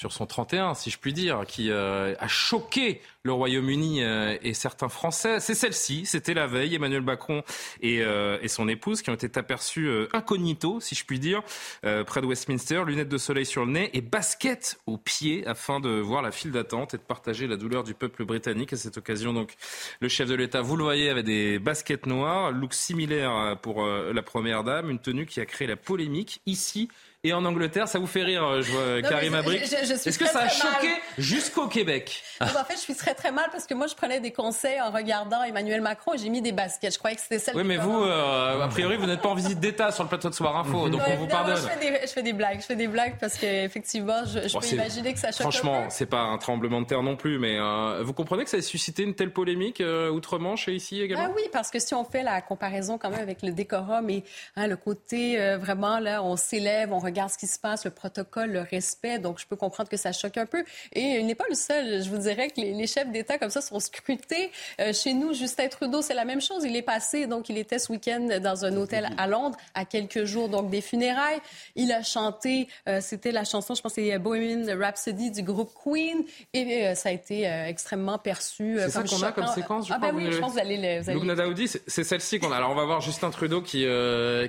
sur son 31, si je puis dire, qui euh, a choqué le Royaume-Uni euh, et certains Français. C'est celle-ci, c'était la veille, Emmanuel Macron et, euh, et, son épouse qui ont été aperçus incognito, si je puis dire, près de Westminster, lunettes de soleil sur le nez et basket aux pieds afin de voir la file d'attente et de partager la douleur du peuple britannique. À cette occasion, donc, le chef de l'État, vous le voyez, avait des baskets noires, look similaire pour la première dame, une tenue qui a créé la polémique ici et en Angleterre. Ça vous fait rire, euh, je vois Karim Abrik. Est-ce que ça a choqué jusqu'au Québec En fait, je suis très très mal parce que moi, je prenais des conseils en regardant Emmanuel Macron et j'ai mis des baskets. Je croyais que c'était celle. Oui, mais vous, euh, a priori, vous n'êtes pas en visite d'État sur le plateau de Soir Info, donc on vous pardonne. je, fais des, je, fais des, blagues, je fais des blagues parce qu'effectivement, je, je peux imaginer que ça choque. Franchement, c'est pas un tremblement de terre non plus, mais euh, vous comprenez que ça a suscité une telle polémique outre-Manche et ici également? Ah Oui, parce que si on fait la comparaison quand même avec le décorum et hein, le côté vraiment là, on s'élève, on regarde ce qui se passe, le protocole, le respect. Donc, je peux comprendre que ça choque un peu. Et il n'est pas le seul. Je vous dirais que les, chefs d'État comme ça sont scrutés. Euh, chez nous, Justin Trudeau, c'est la même chose. Il est passé, donc il était ce week-end dans un hôtel à Londres, à quelques jours donc des funérailles. Il a chanté, euh, c'était la chanson, je pense, c'est Bohemian Rhapsody du groupe Queen, et euh, ça a été extrêmement perçu. c'est ça qu'on a comme séquence. Je ah ben oui, je pense que vous allez. Vous allez... c'est celle-ci qu'on a. Alors on va voir Justin Trudeau qui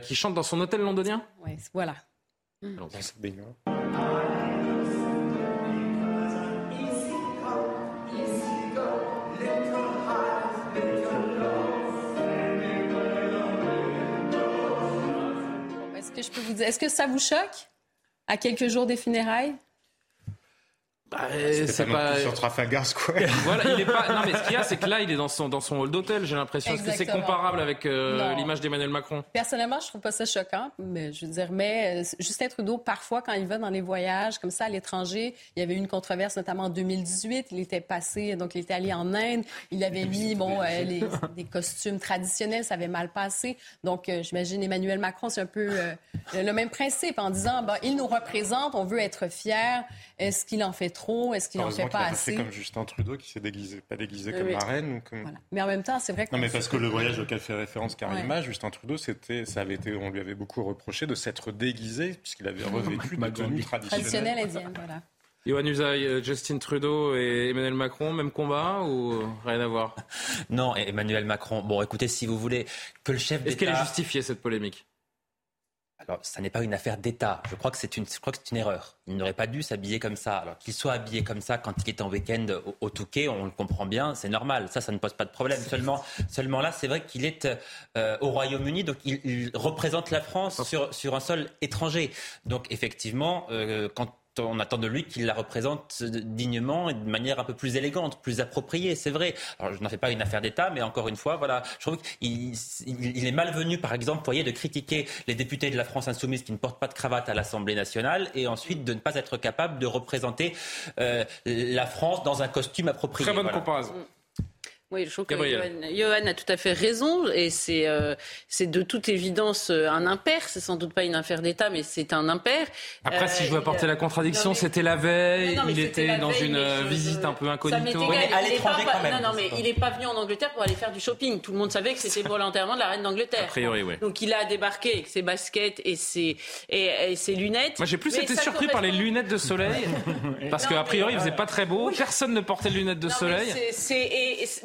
qui chante dans son hôtel londonien. Oui, voilà. Est-ce que je peux vous dire, est-ce que ça vous choque? À quelques jours des funérailles? Bah, c'est pas, sur Trafalgar Square. [laughs] voilà, il est pas. Non, mais ce qu'il y a, c'est que là, il est dans son dans son hall d'hôtel. J'ai l'impression. Est-ce que c'est comparable avec euh, l'image d'Emmanuel Macron? Personnellement, je trouve pas ça choquant. Mais je veux dire, mais euh, Justin Trudeau, parfois, quand il va dans les voyages comme ça à l'étranger, il y avait eu une controverse, notamment en 2018. Il était passé, donc il était allé en Inde. Il avait mis bon euh, les, des costumes traditionnels, ça avait mal passé. Donc, j'imagine Emmanuel Macron, c'est un peu le même principe en disant, bah, il nous représente, on veut être fier. Est-ce qu'il en fait trop Est-ce qu'il en fait pas assez comme Justin Trudeau qui s'est déguisé, pas déguisé comme la reine. Comme... Mais en même temps, c'est vrai que non, mais parce que le voyage auquel fait référence Karima, Justin Trudeau, c'était, ça avait été, on lui avait beaucoup reproché de s'être déguisé puisqu'il avait [laughs] revêtu de tenue traditionnelle. indienne, voilà. Yohann Usaï, euh, Justin Trudeau et Emmanuel Macron, même combat ou rien à voir? Non, Emmanuel Macron. Bon, écoutez, si vous voulez que le chef d'État. Est-ce qu'elle est justifiée cette polémique? Alors, ça n'est pas une affaire d'État. Je crois que c'est une, je crois que c'est une erreur. Il n'aurait pas dû s'habiller comme ça. Alors qu'il soit habillé comme ça quand il est en week-end au, Touquet, on le comprend bien, c'est normal. Ça, ça ne pose pas de problème. Seulement, seulement là, c'est vrai qu'il est euh, au Royaume-Uni, donc il, représente la France sur, sur un sol étranger. Donc effectivement, euh, quand on attend de lui qu'il la représente dignement et de manière un peu plus élégante, plus appropriée, c'est vrai. Alors, je n'en fais pas une affaire d'État, mais encore une fois, voilà, je trouve qu'il il est malvenu, par exemple, voyez, de critiquer les députés de la France insoumise qui ne portent pas de cravate à l'Assemblée nationale et ensuite de ne pas être capable de représenter euh, la France dans un costume approprié. Très bonne comparaison. Oui, je trouve que Johan, a tout à fait raison et c'est euh, c'est de toute évidence euh, un impair. C'est sans doute pas une affaire d'État, mais c'est un impair. Après, si je veux apporter la contradiction, c'était la veille. il était dans une visite un peu incognito. Oui, mais à l'étranger quand même. Non, non, mais il n'est pas venu en Angleterre pour aller faire du shopping. Tout le monde savait que c'était [laughs] pour l'enterrement de la reine d'Angleterre. A priori, oui. Donc il a débarqué avec ses baskets et ses et, ses lunettes. Moi, j'ai plus été surpris par les lunettes de soleil [laughs] parce qu'a priori, il faisait pas très beau. Personne ne portait de lunettes de soleil.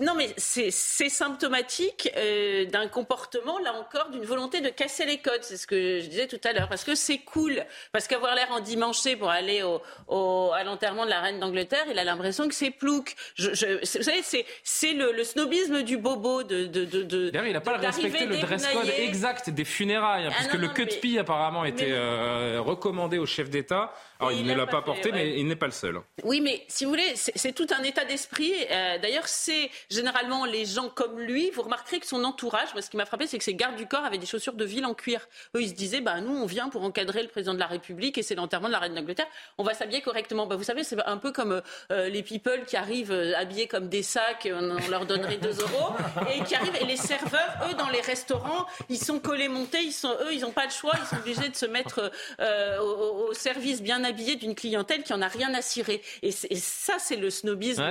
Non, mais c'est symptomatique euh, d'un comportement, là encore, d'une volonté de casser les codes. C'est ce que je disais tout à l'heure. Parce que c'est cool. Parce qu'avoir l'air endimanché pour aller au, à l'enterrement de la reine d'Angleterre, il a l'impression que c'est plouc. Je, vous savez, c'est le, snobisme du bobo de. de, de, il n'a pas respecté le dress code exact des funérailles, hein, ah puisque le cut pie apparemment était euh, recommandé au chef d'État. Alors, il, ne l'a pas, porté, mais il n'est pas le seul. Oui, mais si vous voulez, c'est tout un état d'esprit. Euh, d'ailleurs, c'est généralement les gens comme lui. Vous remarquerez que son entourage, moi, ce qui m'a frappé, c'est que ses gardes du corps avaient des chaussures de ville en cuir. Eux, ils se disaient, bah, nous, on vient pour encadrer le président de la République et c'est l'enterrement de la reine d'Angleterre. On va s'habiller correctement. Bah, vous savez, c'est un peu comme euh, les people qui arrivent euh, habillés comme des sacs, on, leur donnerait 2 euros, [laughs] et qui arrivent, et les serveurs, eux, dans les restaurants, ils sont collés montés, ils sont, eux, ils n'ont pas le choix, ils sont obligés de se mettre au, au service bien habillé d'une clientèle qui en a rien à cirer. Et, ça, c'est le snobisme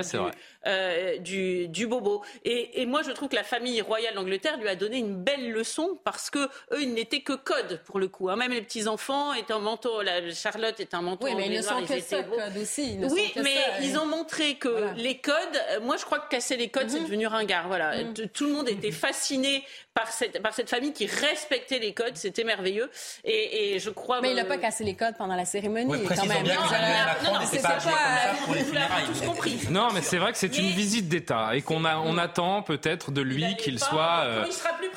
euh, du, du, bobo. Et, moi, je trouve que la famille royale d'Angleterre lui a donné une belle leçon parce que eux, ils n'étaient que code pour le coup. Hein. Même les petits enfants étaient en manteau. La, Charlotte est un manteau. Oui, mais ils ne sont que ça, code aussi. oui, mais ils ont montré que les codes. Euh, moi, je crois que casser les codes, c'est mhm. devenu ringard. Voilà, mhm. tout le monde était fasciné par cette, par cette famille qui respectait les codes. C'était merveilleux. Et, et, je crois. Mais il n'a pas cassé les codes pendant la cérémonie. quand même. non, c'est pas, compris. Non, mais c'est vrai que c'est une visite d'État et qu'on a, on attend peut-être de lui qu'il soit euh,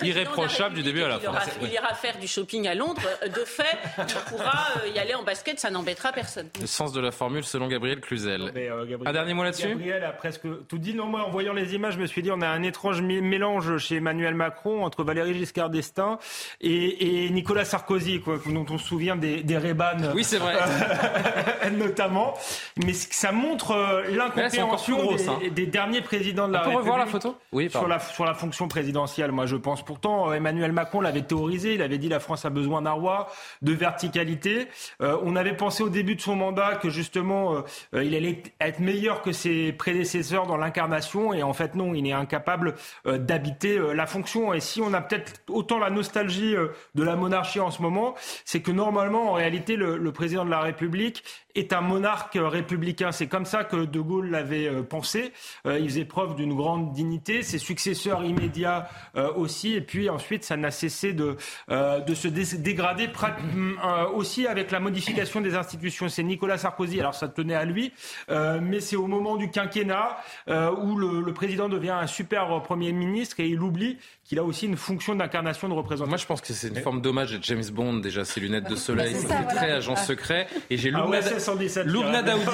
irréprochable du début à la fin. Il ira faire du shopping à Londres. De fait, il pourra euh, y aller en basket, ça n'embêtera personne. Le sens de la formule selon Gabriel Cluzel. Euh, un dernier mot là-dessus Gabriel a presque tout dit. Non, moi, en voyant les images, je me suis dit, on a un étrange mélange chez Emmanuel Macron entre Valéry Giscard d'Estaing et, Nicolas Sarkozy, quoi, dont on se souvient des, des Oui, c'est vrai. [laughs] notamment. Mais ça montre euh, l'incompréhension des, hein. Des, derniers présidents de la on peut revoir la photo? Oui, sur la, sur la fonction présidentielle, moi je pense Pourtant, Emmanuel Macron l'avait théorisé, il avait dit la France a besoin d'un roi, de verticalité. on avait pensé au début de son mandat que justement, il allait être meilleur que ses prédécesseurs dans l'incarnation, et en fait non, il est incapable d'habiter la fonction. Et si on a peut-être autant la nostalgie de la monarchie en ce moment, c'est que normalement, en réalité, le, le président de la République est un monarque républicain. C'est comme ça que De Gaulle l'avait euh, pensé. Euh, il faisait preuve d'une grande dignité. Ses successeurs immédiats euh, aussi. Et puis ensuite, ça n'a cessé de, de se dégrader aussi avec la modification des institutions. C'est Nicolas Sarkozy. Alors ça tenait à lui, mais c'est au moment du quinquennat où le, le, président devient un super Premier ministre et il oublie qu'il a aussi une fonction d'incarnation de représentation. Moi, je pense que c'est une forme d'hommage à James Bond, déjà, ses lunettes de soleil, c'est très agent secret. Et j'ai ah Loubna, Daoudi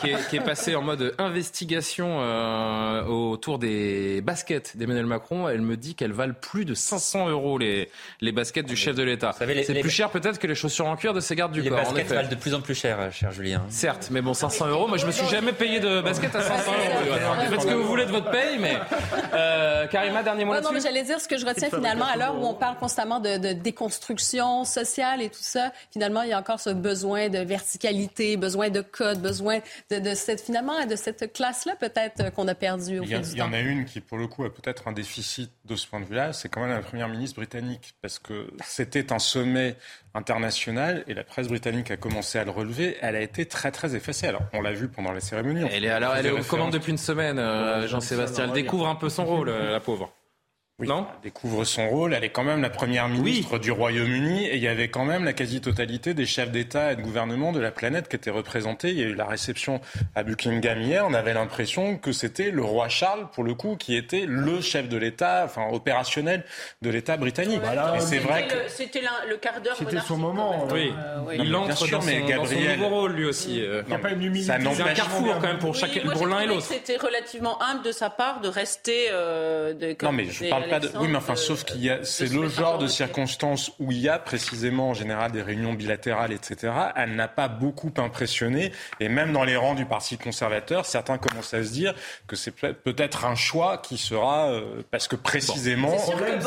qui, est, qui, est, [laughs] passé en mode investigation euh, autour des baskets d'Emmanuel Macron. Elle me dit qu'elles valent plus de 500 euros, les, les baskets du chef de l'État. C'est plus cher peut-être que les chaussures en cuir de ses gardes du corps. Les baskets valent de plus en plus cher, cher Julien. Certes, mais bon, 500 euros, moi je me suis jamais payé de baskets à 500 euros. Faites ce que vous voulez de votre paye, mais... Euh, Karima, dernier mot Non, mais j'allais dire ce que je retiens finalement, à l'heure où on parle constamment de, déconstruction sociale et tout ça, finalement, il y a encore ce besoin de verticalité, besoin de code, besoin de, cette, finalement, de cette classe-là, peut-être, euh, qu'on a perdu au il y, il y en a une qui, pour le coup, a peut-être un déficit de ce point de vue-là, c'est quand même la première ministre britannique, parce que c'était un sommet international et la presse britannique a commencé à le relever. Elle a été très très effacée. Alors on l'a vu pendant la cérémonie. Elle est alors elle est aux commandes depuis une semaine, euh, Jean-Sébastien. Elle découvre un peu son rôle, euh, la pauvre. Oui, non elle découvre son rôle. Elle est quand même la première ministre du Royaume-Uni et il y avait quand même la quasi-totalité des chefs d'État et de gouvernement de la planète qui étaient représentés. Il y a eu la réception à Buckingham hier. On avait l'impression que c'était le roi Charles, pour le coup, qui était le chef de l'État, enfin opérationnel de l'État britannique. et c'est vrai que c'était le, quart d'heure. C'était son moment. Oui. Il entre dans, mais son, Gabriel... nouveau rôle lui aussi. Euh. Il n'y a pas une humilité. C'est un carrefour quand même pour, chaque, pour l'un et l'autre. C'était relativement humble de sa part de rester. Euh, de, non mais je parle oui, mais enfin, sauf qu'il y a, c'est le genre de circonstances où il y a précisément en général des réunions bilatérales, etc. Elle n'a pas beaucoup impressionné, et même dans les rangs du Parti conservateur, certains commencent à se dire que c'est peut-être un choix qui sera euh, parce que précisément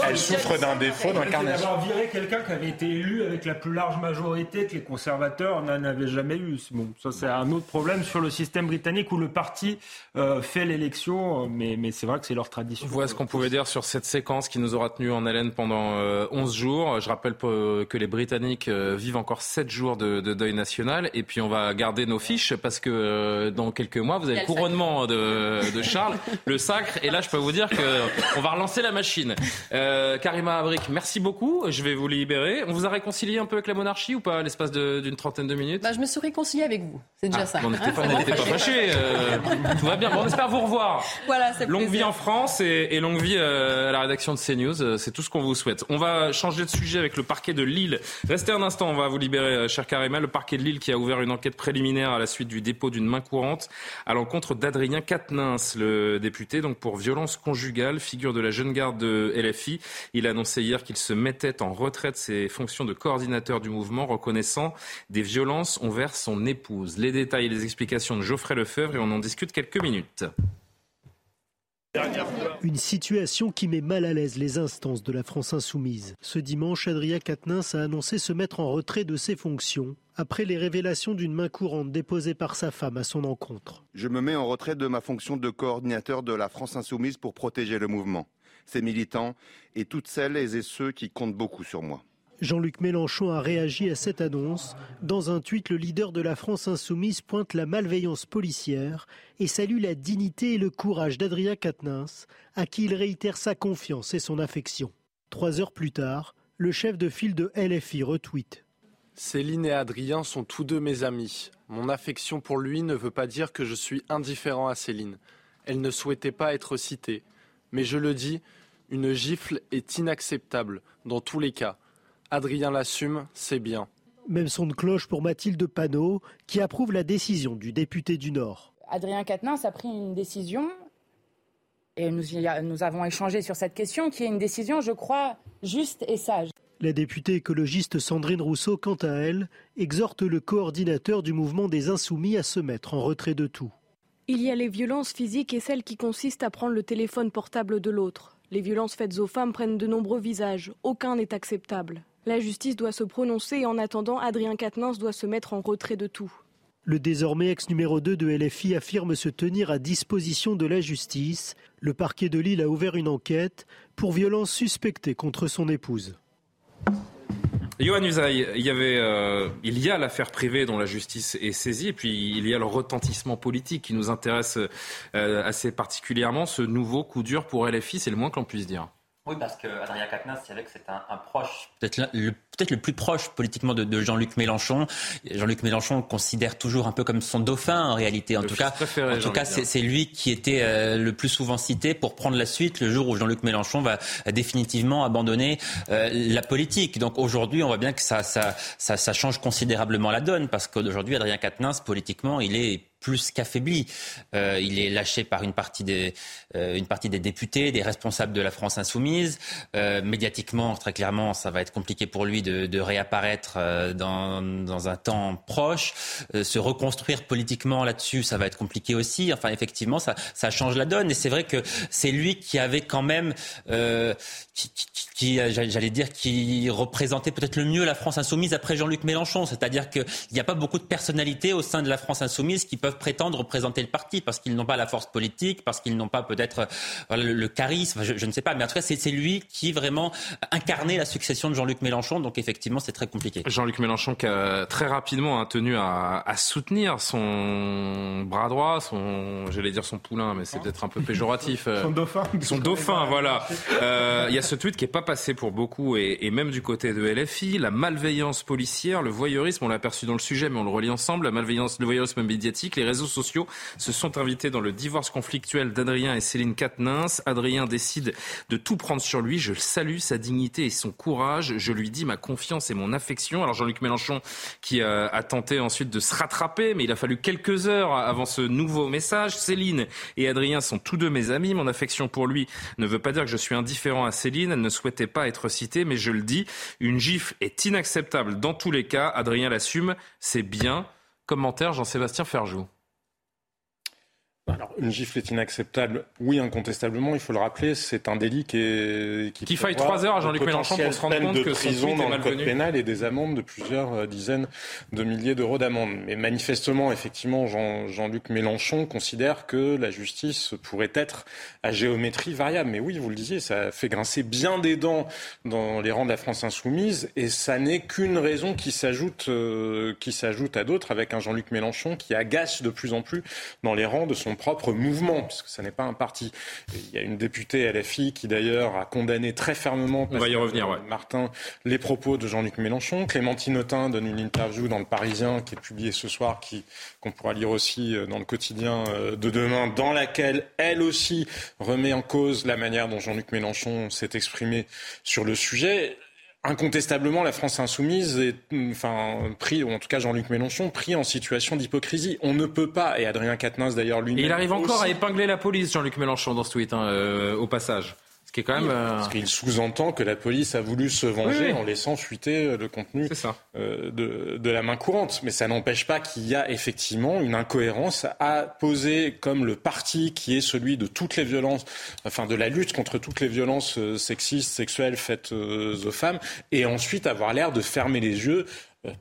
elle souffre d'un défaut d'incarnation. D'avoir viré quelqu'un qui avait été élu avec la plus large majorité que les conservateurs n'avaient jamais eu. Bon, ça c'est un autre problème sur le système britannique où le parti euh, fait l'élection, mais, mais c'est vrai que c'est leur tradition. Voilà ce qu'on pouvait dire sur cette séquence qui nous aura tenu en haleine pendant 11 euh, jours. Je rappelle que les Britanniques euh, vivent encore 7 jours de, deuil national. Et puis on va garder nos fiches parce que euh, dans quelques mois, vous avez le couronnement de, Charles, le sacre. Et là, je peux vous dire qu'on va relancer la machine. Karima Abric, merci beaucoup. Je vais vous libérer. On vous a réconcilié un peu avec la monarchie ou pas à l'espace d'une trentaine de minutes? Bah, Je me suis réconcilié avec vous. C'est déjà ah, ça. On n'était pas, [laughs] pas fâchés. tout va bien. Bon, on espère vous revoir. Voilà, Longue vie en France et, et longue vie à la rédaction de CNews. Euh, c'est tout ce qu'on vous souhaite. On va changer de sujet avec le parquet de Lille. Restez un instant, on va vous libérer, euh, cher Karima. Le parquet de Lille qui a ouvert une enquête préliminaire à la suite du dépôt d'une main courante à l'encontre d'Adrien Quatennens, le député, donc pour violence conjugale, figure de la jeune garde de LFI. Il a annoncé hier qu'il se mettait en retraite ses fonctions de coordinateur du mouvement, reconnaissant des violences envers son épouse. Les détails et les explications de Geoffrey Lefebvre et on en discute quelques minutes. Une situation qui met mal à l'aise les instances de la France insoumise. Ce dimanche, Adrien Quatennens a annoncé se mettre en retrait de ses fonctions après les révélations d'une main courante déposée par sa femme à son encontre. Je me mets en retrait de ma fonction de coordinateur de la France insoumise pour protéger le mouvement, ses militants et toutes celles et ceux qui comptent beaucoup sur moi. Jean-Luc Mélenchon a réagi à cette annonce. Dans un tweet, le leader de la France insoumise pointe la malveillance policière et salue la dignité et le courage d'Adrien Quatennens, à qui il réitère sa confiance et son affection. Trois heures plus tard, le chef de file de LFI retweet. Céline et Adrien sont tous deux mes amis. Mon affection pour lui ne veut pas dire que je suis indifférent à Céline. Elle ne souhaitait pas être citée. Mais je le dis, une gifle est inacceptable dans tous les cas. Adrien l'assume, c'est bien. Même son de cloche pour Mathilde Panot, qui approuve la décision du député du Nord. Adrien Quatennens a pris une décision, et nous, nous avons échangé sur cette question, qui est une décision, je crois, juste et sage. La députée écologiste Sandrine Rousseau, quant à elle, exhorte le coordinateur du mouvement des Insoumis à se mettre en retrait de tout. Il y a les violences physiques et celles qui consistent à prendre le téléphone portable de l'autre. Les violences faites aux femmes prennent de nombreux visages. Aucun n'est acceptable. La justice doit se prononcer et en attendant, Adrien Quatennens doit se mettre en retrait de tout. Le désormais ex numéro 2 de LFI affirme se tenir à disposition de la justice. Le parquet de Lille a ouvert une enquête pour violence suspectée contre son épouse. Johan Usaï, il y avait, euh, il y a l'affaire privée dont la justice est saisie, et puis il y a le retentissement politique qui nous intéresse euh, assez particulièrement. Ce nouveau coup dur pour LFI, c'est le moins que l'on puisse dire. Oui, parce qu'Adrien Quatennens, c'est vrai que c'est un, proche, peut-être le, peut le, plus proche politiquement de, Jean-Luc Mélenchon. Jean-Luc Mélenchon le considère toujours un peu comme son dauphin en réalité. En tout cas, en tout cas, c'est lui qui était euh, le plus souvent cité pour prendre la suite le jour où Jean-Luc Mélenchon va définitivement abandonner euh, la politique. Donc aujourd'hui, on voit bien que ça, ça, ça, ça change considérablement la donne parce qu'aujourd'hui, Adrien Quatennens, politiquement, il est plus qu'affaibli. Euh, il est lâché par une partie des, euh, une partie des députés, des responsables de la France insoumise. Euh, médiatiquement, très clairement, ça va être compliqué pour lui de, de réapparaître dans, dans, un temps proche. Se reconstruire politiquement là-dessus, ça va être compliqué aussi. Enfin, effectivement, ça, ça change la donne. Et c'est vrai que c'est lui qui avait quand même, qui j'allais dire, qui représentait peut-être le mieux la France insoumise après Jean-Luc Mélenchon. C'est-à-dire qu'il n'y a pas beaucoup de personnalités au sein de la France insoumise qui peuvent prétendre représenter le parti parce qu'ils n'ont pas la force politique, parce qu'ils n'ont pas peut-être euh, le, charisme, je, ne sais pas. Mais en tout cas, c'est lui qui vraiment incarnait la succession de Jean-Luc Mélenchon. Donc effectivement, c'est très compliqué. Jean-Luc Mélenchon qui a très rapidement tenu à, soutenir son bras droit, son, j'allais dire son poulain, mais c'est peut-être un peu péjoratif. Euh, son dauphin. Son dauphin, voilà. Euh, il y a ce tweet qui est pas passé pour beaucoup et, et même du côté de LFI, la malveillance policière, le voyeurisme, on l'a aperçu dans le sujet, mais on le relie ensemble, la malveillance, le voyeurisme médiatique, les réseaux sociaux se sont invités dans le divorce conflictuel d'Adrien et Céline Quatennens. Adrien décide de tout prendre sur lui. Je salue, sa dignité et son courage. Je lui dis ma confiance et mon affection. Alors Jean-Luc Mélenchon qui euh, a tenté ensuite de se rattraper, mais il a fallu quelques heures avant ce nouveau message. Céline et Adrien sont tous deux mes amis. Mon affection pour lui ne veut pas dire que je suis indifférent à Céline. Elle ne souhaitait pas être citée, mais je le dis, une gifle est inacceptable dans tous les cas. Adrien l'assume, c'est bien. Commentaire Jean-Sébastien Ferjou. Alors, une gifle est inacceptable, oui, incontestablement, il faut le rappeler, c'est un délit qui est... Qui, faille trois heures à Jean-Luc Mélenchon pour se rendre compte de que prison dans le code pénal et des amendes de plusieurs euh, dizaines de milliers d'euros d'amende. Mais manifestement, effectivement, Jean-Luc Mélenchon considère que la justice pourrait être à géométrie variable. Mais oui, vous le disiez, ça fait grincer bien des dents dans les rangs de la France insoumise et ça n'est qu'une raison qui s'ajoute euh, qui s'ajoute à d'autres avec un Jean-Luc Mélenchon qui agace de plus en plus dans les rangs de son propre mouvement, puisque ce n'est pas un parti. il y a une députée LFI qui d'ailleurs a condamné très fermement, On va y revenir, ouais. Martin, les propos de Jean-Luc Mélenchon. Clémentine Autain donne une interview dans le Parisien qui est publiée ce soir, qui qu'on pourra lire aussi euh, dans le quotidien euh, de demain, dans laquelle elle aussi remet en cause la manière dont Jean-Luc Mélenchon s'est exprimé sur le sujet incontestablement, la France insoumise est, enfin, pris, ou en tout cas Jean-Luc Mélenchon, pris en situation d'hypocrisie. On ne peut pas, et Adrien Quatennens d'ailleurs lui-même. Il arrive encore à épingler la police, Jean-Luc Mélenchon, dans ce tweet, hein, euh, au passage. Ce qui est quand même. Euh, parce qu'il sous-entend que la police a voulu se venger en laissant fuiter euh, le contenu euh, de, de, la main courante. Mais ça n'empêche pas qu'il y a effectivement une incohérence à poser comme le parti qui est celui de toutes les violences, enfin de la lutte contre toutes les violences sexistes, sexuelles faites aux femmes, et ensuite avoir l'air de fermer les yeux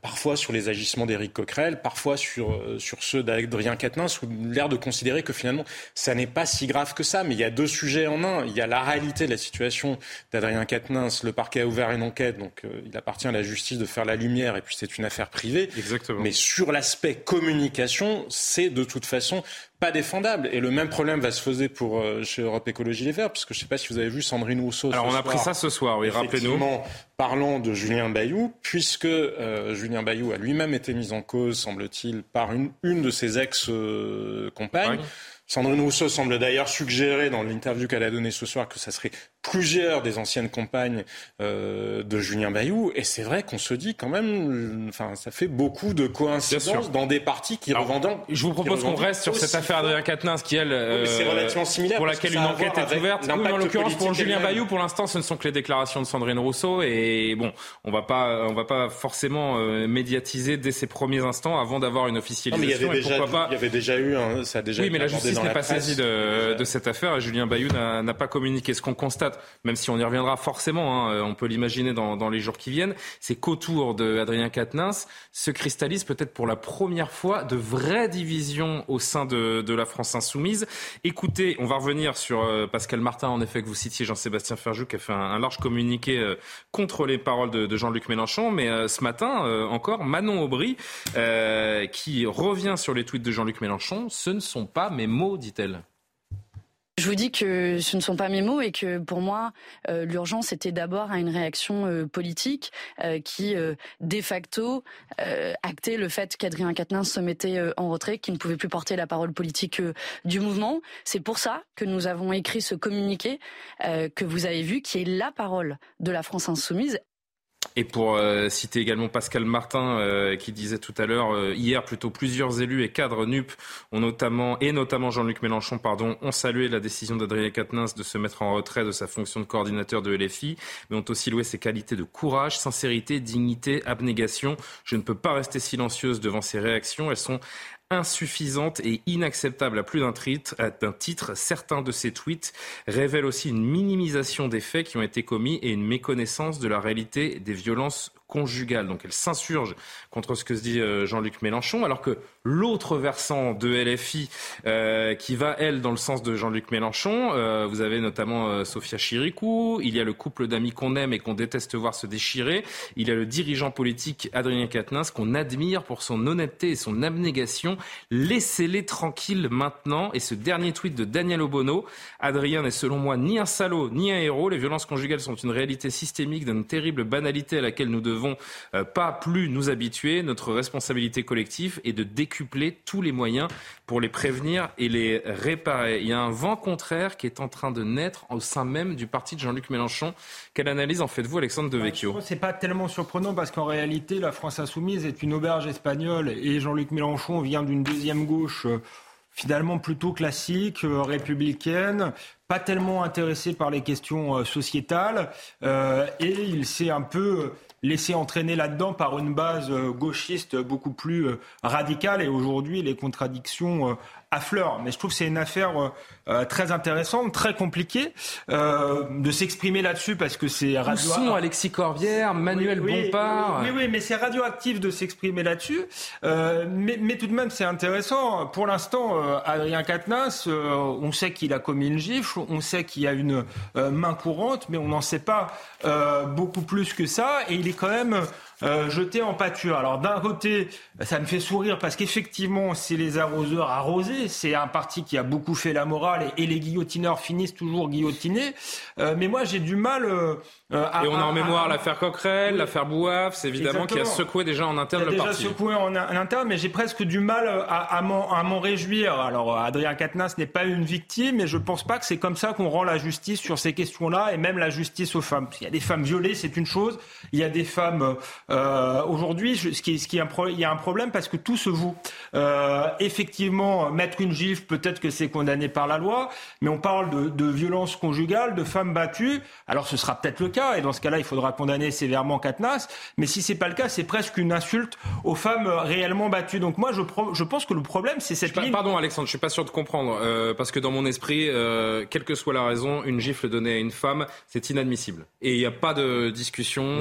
parfois sur les agissements d'Éric Coquerel, parfois sur, euh, sur ceux d'Adrien Quatennens, ou l'air de considérer que finalement, ça n'est pas si grave que ça. Mais il y a deux sujets en un. Il y a la réalité de la situation d'Adrien Quatennens. Le parquet a ouvert une enquête, donc euh, il appartient à la justice de faire la lumière, et puis c'est une affaire privée. Exactement. Mais sur l'aspect communication, c'est de toute façon pas défendable. Et le même problème va se poser pour euh, chez Europe Écologie Les Verts, puisque je ne sais pas si vous avez vu Sandrine Rousseau. Alors on a pris ça ce soir, oui, rappelez-nous. Parlant de Julien Bayou, puisque euh, Julien Bayou a lui-même été mis en cause, semble-t-il, par une, une de ses ex-compagnes. Sandrine Rousseau semble d'ailleurs suggérer dans l'interview qu'elle a donnée ce soir que ça serait plusieurs des anciennes compagnes euh, de Julien Bayou. Et c'est vrai qu'on se dit quand même, enfin, ça fait beaucoup de coïncidences dans des partis qui revendent. Je vous propose qu'on reste sur cette affaire Adrien Quatennens qui, elle, euh, relativement similaire pour laquelle une enquête est ouverte. Oui, en l'occurrence, pour Julien Bayou, pour l'instant, ce ne sont que les déclarations de Sandrine Rousseau. Et bon, on va pas, on va pas forcément euh, médiatiser dès ces premiers instants avant d'avoir une officialisation. Non, mais il y avait déjà, il y avait déjà eu, un, ça a déjà oui, mais la justice n'est pas saisi de, de, cette affaire et Julien Bayou n'a pas communiqué. Ce qu'on constate, même si on y reviendra forcément, hein, on peut l'imaginer dans, les jours qui viennent, c'est qu'autour d'Adrien Quatennens se cristallise peut-être pour la première fois de vraies divisions au sein de, la France insoumise. Écoutez, on va revenir sur euh, Pascal Martin, en effet, que vous citiez, Jean-Sébastien Ferjou, qui a fait un, large communiqué euh, contre les paroles de, Jean-Luc Mélenchon. Mais euh, ce matin, encore, Manon Aubry, qui revient sur les tweets de Jean-Luc Mélenchon, ce ne sont pas mes mots, dit-elle. Je vous dis que ce ne sont pas mes mots et que pour moi, euh, l'urgence était d'abord à une réaction euh, politique euh, qui, de facto, actait le fait qu'Adrien Quatennens se mettait en retrait, qu'il ne pouvait plus porter la parole politique du mouvement. C'est pour ça que nous avons écrit ce communiqué que vous avez vu, qui est la parole de la France insoumise. Et pour euh, citer également Pascal Martin, euh, qui disait tout à l'heure, euh, hier plutôt plusieurs élus et cadres NUP ont notamment, et notamment Jean-Luc Mélenchon, pardon, ont salué la décision d'Adrien Quatennens de se mettre en retrait de sa fonction de coordinateur de LFI, mais ont aussi loué ses qualités de courage, sincérité, dignité, abnégation. Je ne peux pas rester silencieuse devant ces réactions. Elles sont insuffisante et inacceptable à plus d'un titre. Certains de ces tweets révèlent aussi une minimisation des faits qui ont été commis et une méconnaissance de la réalité des violences conjugales. Donc elle s'insurge contre ce que se dit euh, Jean-Luc Mélenchon, alors que l'autre versant de LFI, euh, qui va, elle, dans le sens de Jean-Luc Mélenchon, euh, vous avez notamment Sophia Chirikou, il y a le couple d'amis qu'on aime et qu'on déteste voir se déchirer, il y a le dirigeant politique Adrien Quatennens qu'on admire pour son honnêteté et son abnégation. Laissez-les tranquilles maintenant. Et ce dernier tweet de Daniel Obono, Adrien n'est selon moi ni un salaud ni un héros. Les violences conjugales sont une réalité systémique d'une terrible banalité à laquelle nous devons devons euh, pas plus nous habituer. Notre responsabilité collective est de décupler tous les moyens pour les prévenir et les réparer. Il y a un vent contraire qui est en train de naître au sein même du parti de Jean-Luc Mélenchon. Quelle analyse en faites-vous, Alexandre Devecchio C'est pas tellement surprenant parce qu'en réalité, la France insoumise est une auberge espagnole et Jean-Luc Mélenchon vient d'une deuxième gauche euh, finalement plutôt classique, euh, républicaine, pas tellement intéressé par les questions sociétales, et il s'est un peu laissé entraîner là-dedans par une base euh, gauchiste beaucoup plus euh, radicale. Et aujourd'hui, les contradictions euh, affleurent. Mais je trouve que c'est une affaire euh, très intéressante, très compliquée, euh, de s'exprimer là-dessus parce que c'est radio. sont Alexis Corbière, Manuel Bompard. Oui, oui, mais c'est radioactif de s'exprimer là-dessus. Euh, mais, mais, tout de même, c'est intéressant. Pour l'instant, euh, Adrien Quatennens, euh, on sait qu'il a commis une gifle, on sait qu'il y a une main courante, mais on n'en sait pas beaucoup plus que ça. Et il est quand même euh, en pâture. Alors d'un côté, ça me fait sourire parce qu'effectivement, c'est les arroseurs arrosés. C'est un parti qui a beaucoup fait la morale et, les guillotineurs finissent toujours guillotinés. Euh, mais moi, j'ai du mal euh, euh, et on a en mémoire l'affaire Coquerel, l'affaire Bouaf, c'est évidemment qui a secoué déjà en interne le parti. déjà secoué en, interne, mais j'ai presque du mal à, m'en réjouir. Alors Adrien Quatennens n'est pas une victime, mais je pense pas que c'est comme ça qu'on rend la justice sur ces questions-là, et même la justice aux femmes. Il y a des femmes violées, c'est une chose. Il y a des femmes euh, aujourd'hui, ce qui, ce qui il y a un problème parce que tout se voue. Euh, effectivement, mettre une gifle, peut-être que c'est condamné par la loi, mais on parle de, de violence conjugale, de femmes battues. Alors ce sera peut-être le cas et dans ce cas-là, il faudra condamner sévèrement Katnas. Mais si c'est pas le cas, c'est presque une insulte aux femmes réellement battues. Donc moi, je, je pense que le problème, c'est cette ligne. Pardon, Alexandre, je suis pas sûr de comprendre euh, parce que dans mon esprit, euh, quelle que soit la raison, une gifle donnée à une femme, c'est inadmissible. Et il n'y a pas de discussion.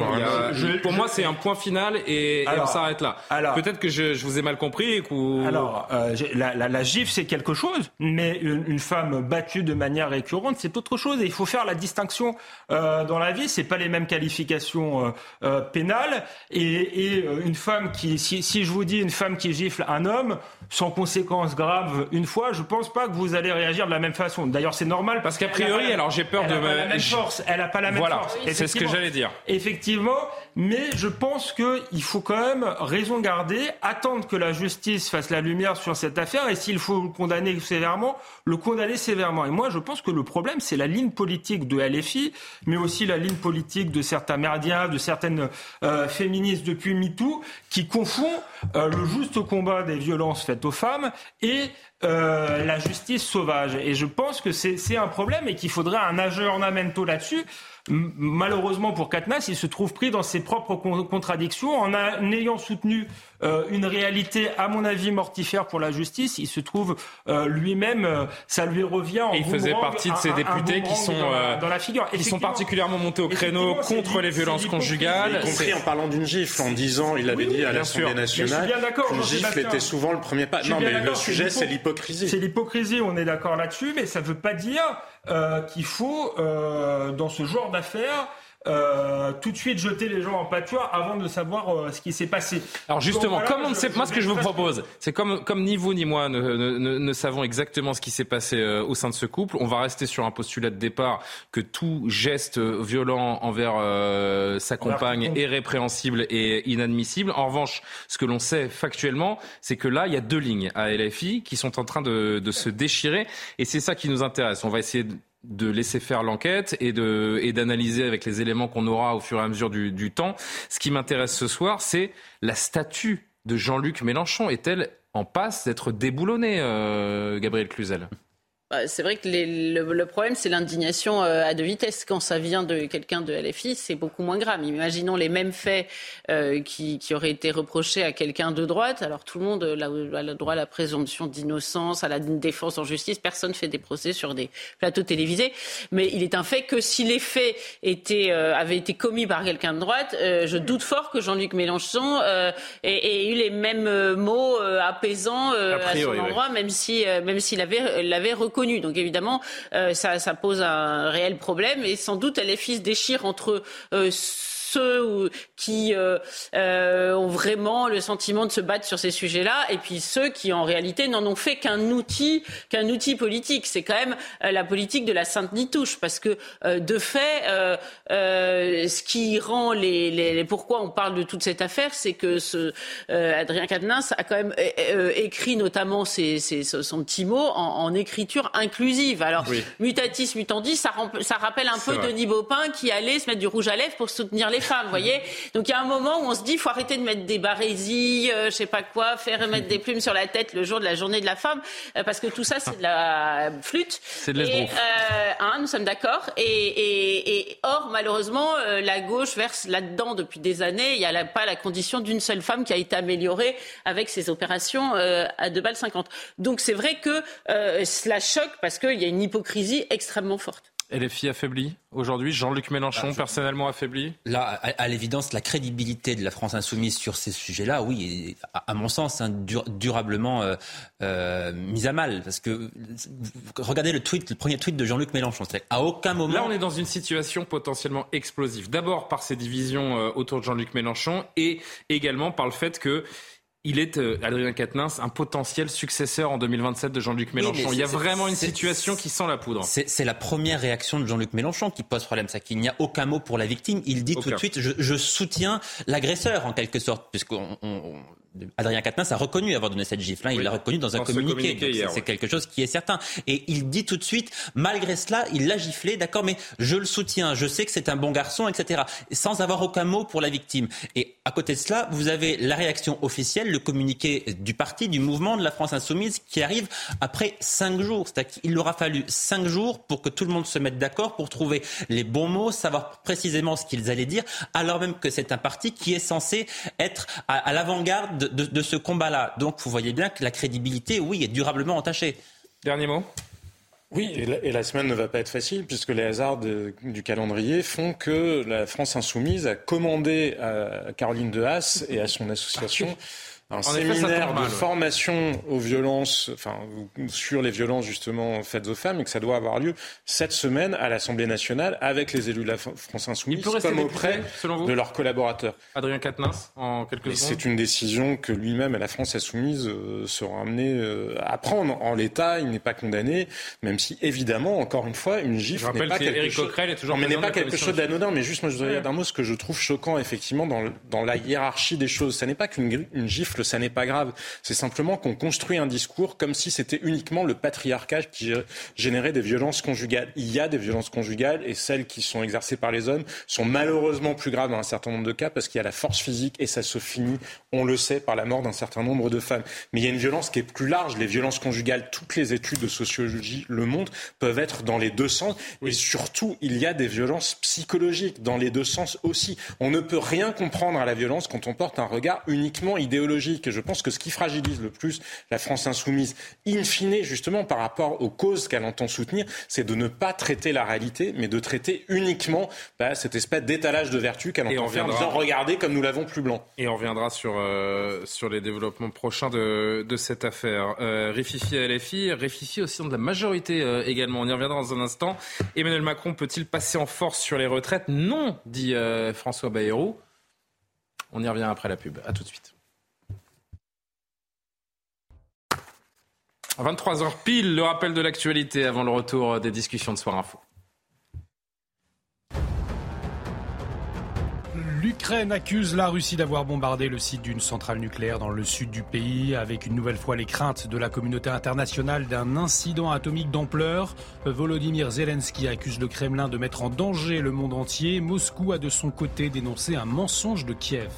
pour moi, c'est un point final et, on s'arrête là. Peut-être que je, vous ai mal compris. Alors, euh, la, la, gifle, c'est quelque chose, mais une, une, femme battue de manière récurrente, c'est autre chose. Et il faut faire la distinction dans la vie c'est pas les mêmes qualifications euh, euh, pénales. Et, euh, une femme qui, si, je vous dis une femme qui gifle un homme sans conséquences graves une fois, je pense pas que vous allez réagir de la même façon. D'ailleurs, c'est normal parce qu'a priori, alors j'ai peur de me... la même force. Elle a pas la même voilà. force. C'est ce que j'allais dire. Effectivement, mais je pense qu'il faut quand même raison garder, attendre que la justice fasse la lumière sur cette affaire et s'il faut le condamner sévèrement, le condamner sévèrement. Et moi, je pense que le problème, c'est la ligne politique de LFI, mais aussi la ligne politique de certains merdiens, de certaines euh, féministes depuis MeToo, qui confond euh, le juste combat des violences faites aux femmes et euh, la justice sauvage. Et je pense que c'est un problème et qu'il faudrait un ornamento là-dessus malheureusement pour Katnas, il se trouve pris dans ses propres contradictions en, ayant soutenu euh, une réalité, à mon avis, mortifère pour la justice. Il se trouve euh, lui-même, euh, ça lui revient en Et il faisait partie de ces députés qui sont dans la, figure. Qui sont particulièrement montés au créneau contre les violences conjugales. Y compris en parlant d'une gifle, en disant, il avait dit à l'Assemblée nationale, qu'une gifle était souvent le premier pas. Non, mais le sujet, c'est l'hypocrisie. C'est l'hypocrisie, on est d'accord là-dessus, mais ça ne veut pas dire qu'il faut, dans ce genre d'affaires, euh, tout de suite jeter les gens en pâture avant de savoir euh, ce qui s'est passé. Alors justement, comme on ne sait, moi ce que je vous propose, c'est comme comme ni vous ni moi ne, ne, ne, savons exactement ce qui s'est passé euh, au sein de ce couple, on va rester sur un postulat de départ que tout geste violent envers sa compagne est répréhensible et inadmissible. En revanche, ce que l'on sait factuellement, c'est que là, il y a deux lignes à LFI qui sont en train de, de se déchirer, et c'est ça qui nous intéresse. On va essayer de laisser faire l'enquête et de d'analyser avec les éléments qu'on aura au fur et à mesure du, temps. Ce qui m'intéresse ce soir, c'est la statue de Jean-Luc Mélenchon. Est-elle en passe d'être déboulonnée, euh, Gabriel Cluzel? C'est vrai que le, problème, c'est l'indignation euh, à deux vitesses. Quand ça vient de quelqu'un de LFI, c'est beaucoup moins grave. Imaginons les mêmes faits euh, qui, auraient été reprochés à quelqu'un de droite. Alors tout le monde a le droit à la présomption d'innocence, à la défense en justice. Personne ne fait des procès sur des plateaux télévisés. Mais il est un fait que si les faits étaient, euh, avaient été commis par quelqu'un de droite, je doute fort que Jean-Luc Mélenchon ait, eu les mêmes mots apaisants à son endroit, même si même s'il avait l'avait reconnu. Donc évidemment, euh, ça, pose un réel problème. Et sans doute LFI se déchire entre euh, ceux qui euh, euh, ont vraiment le sentiment de se battre sur ces sujets-là, et puis ceux qui en réalité n'en ont fait qu'un outil, qu'un outil politique. C'est quand même euh, la politique de la sainte nitouche, parce que de fait, ce qui rend les, les, pourquoi on parle de toute cette affaire, c'est que ce, Adrien Quatennens a quand même écrit notamment ses, ses, son petit mot en, en écriture inclusive. Alors mutatis mutandis, ça, ça rappelle un peu Denis Baupin qui allait se mettre du rouge à lèvres pour soutenir les femmes, vous voyez. Donc il y a un moment où on se dit, il faut arrêter de mettre des barésies, euh, je sais pas quoi, faire mettre des plumes sur la tête le jour de la journée de la femme, euh, parce que tout ça c'est de la flûte. C'est de l'esbrouf. Euh, hein, nous sommes d'accord. Et, et, et, or malheureusement, euh, la gauche verse là-dedans depuis des années. Il n'y a pas la condition d'une seule femme qui a été améliorée avec ces opérations à deux balles 50. Donc c'est vrai que cela choque parce qu'il y a une hypocrisie extrêmement forte. LFI affaibli aujourd'hui Jean-Luc Mélenchon, bah, personnellement affaibli Là, à, l'évidence, la crédibilité de la France insoumise sur ces sujets-là, oui, à, mon sens, hein, durablement euh, euh, mise à mal. Parce que regardez le tweet, le premier tweet de Jean-Luc Mélenchon. À aucun moment. Là, on est dans une situation potentiellement explosive. D'abord par ces divisions euh, autour de Jean-Luc Mélenchon et également par le fait que il est, euh, Adrien Quatennens, un potentiel successeur en 2027 de Jean-Luc Mélenchon. il y a vraiment une situation qui sent la poudre. C'est la première réaction de Jean-Luc Mélenchon qui pose problème. C'est qu'il n'y a aucun mot pour la victime. Il dit tout de suite, je, je soutiens l'agresseur en quelque sorte, puisqu'on Adrien Quatennens a reconnu avoir donné cette gifle. Hein. Il l'a reconnu dans un communiqué. c'est quelque chose qui est certain. Et il dit tout de suite, malgré cela, il l'a giflé, d'accord, mais je le soutiens, je sais que c'est un bon garçon, etc. Sans avoir aucun mot pour la victime. Et à côté de cela, vous avez la réaction officielle, le communiqué du parti, du mouvement de la France insoumise, qui arrive après cinq jours. C'est-à-dire qu'il aura fallu cinq jours pour que tout le monde se mette d'accord, pour trouver les bons mots, savoir précisément ce qu'ils allaient dire, alors même que c'est un parti qui est censé être à l'avant-garde de, ce combat-là. Donc vous voyez bien que la crédibilité, oui, est durablement entachée. Dernier mot oui, et la, semaine ne va pas être facile puisque les hasards du calendrier font que la France insoumise a commandé à Caroline de Haas et à son association un séminaire de formation aux violences, enfin sur les violences justement faites aux femmes, et que ça doit avoir lieu cette semaine à l'Assemblée nationale avec les élus de la France insoumise, comme auprès de leurs collaborateurs. Adrien Quatennens, en quelques secondes. C'est une décision que lui-même et la France insoumise euh, seront amenés euh, à prendre. En l'état, il n'est pas condamné, même si évidemment, encore une fois, une gifle n'est pas quelque chose. Est toujours mais n'est pas quelque chose d'anodin. Mais juste, moi, je voudrais dire un mot. Ce que je trouve choquant, effectivement, dans, dans la hiérarchie des choses, ça n'est pas qu'une gifle ça n'est pas grave. C'est simplement qu'on construit un discours comme si c'était uniquement le patriarcat qui générait des violences conjugales. Il y a des violences conjugales et celles qui sont exercées par les hommes sont malheureusement plus graves dans un certain nombre de cas parce qu'il y a la force physique et ça se finit, on le sait, par la mort d'un certain nombre de femmes. Mais il y a une violence qui est plus large. Les violences conjugales, toutes les études de sociologie le montrent, peuvent être dans les deux sens. Et surtout, il y a des violences psychologiques dans les deux sens aussi. On ne peut rien comprendre à la violence quand on porte un regard uniquement idéologique. Et je pense que ce qui fragilise le plus la France insoumise, in fine, justement, par rapport aux causes qu'elle entend soutenir, c'est de ne pas traiter la réalité, mais de traiter uniquement bah, cette espèce d'étalage de vertu qu'elle entend faire en disant regardez comme nous l'avons plus blanc. Et on reviendra sur, euh, sur les développements prochains de, de cette affaire. Euh, Rififi à LFI, Rififi aussi de la majorité euh, également. On y reviendra dans un instant. Emmanuel Macron peut-il passer en force sur les retraites? Non, dit euh, François Bayrou. On y revient après la pub. À tout de suite. 23h pile, le rappel de l'actualité avant le retour des discussions de Soir Info. L'Ukraine accuse la Russie d'avoir bombardé le site d'une centrale nucléaire dans le sud du pays, avec une nouvelle fois les craintes de la communauté internationale d'un incident atomique d'ampleur. Volodymyr Zelensky accuse le Kremlin de mettre en danger le monde entier. Moscou a de son côté dénoncé un mensonge de Kiev.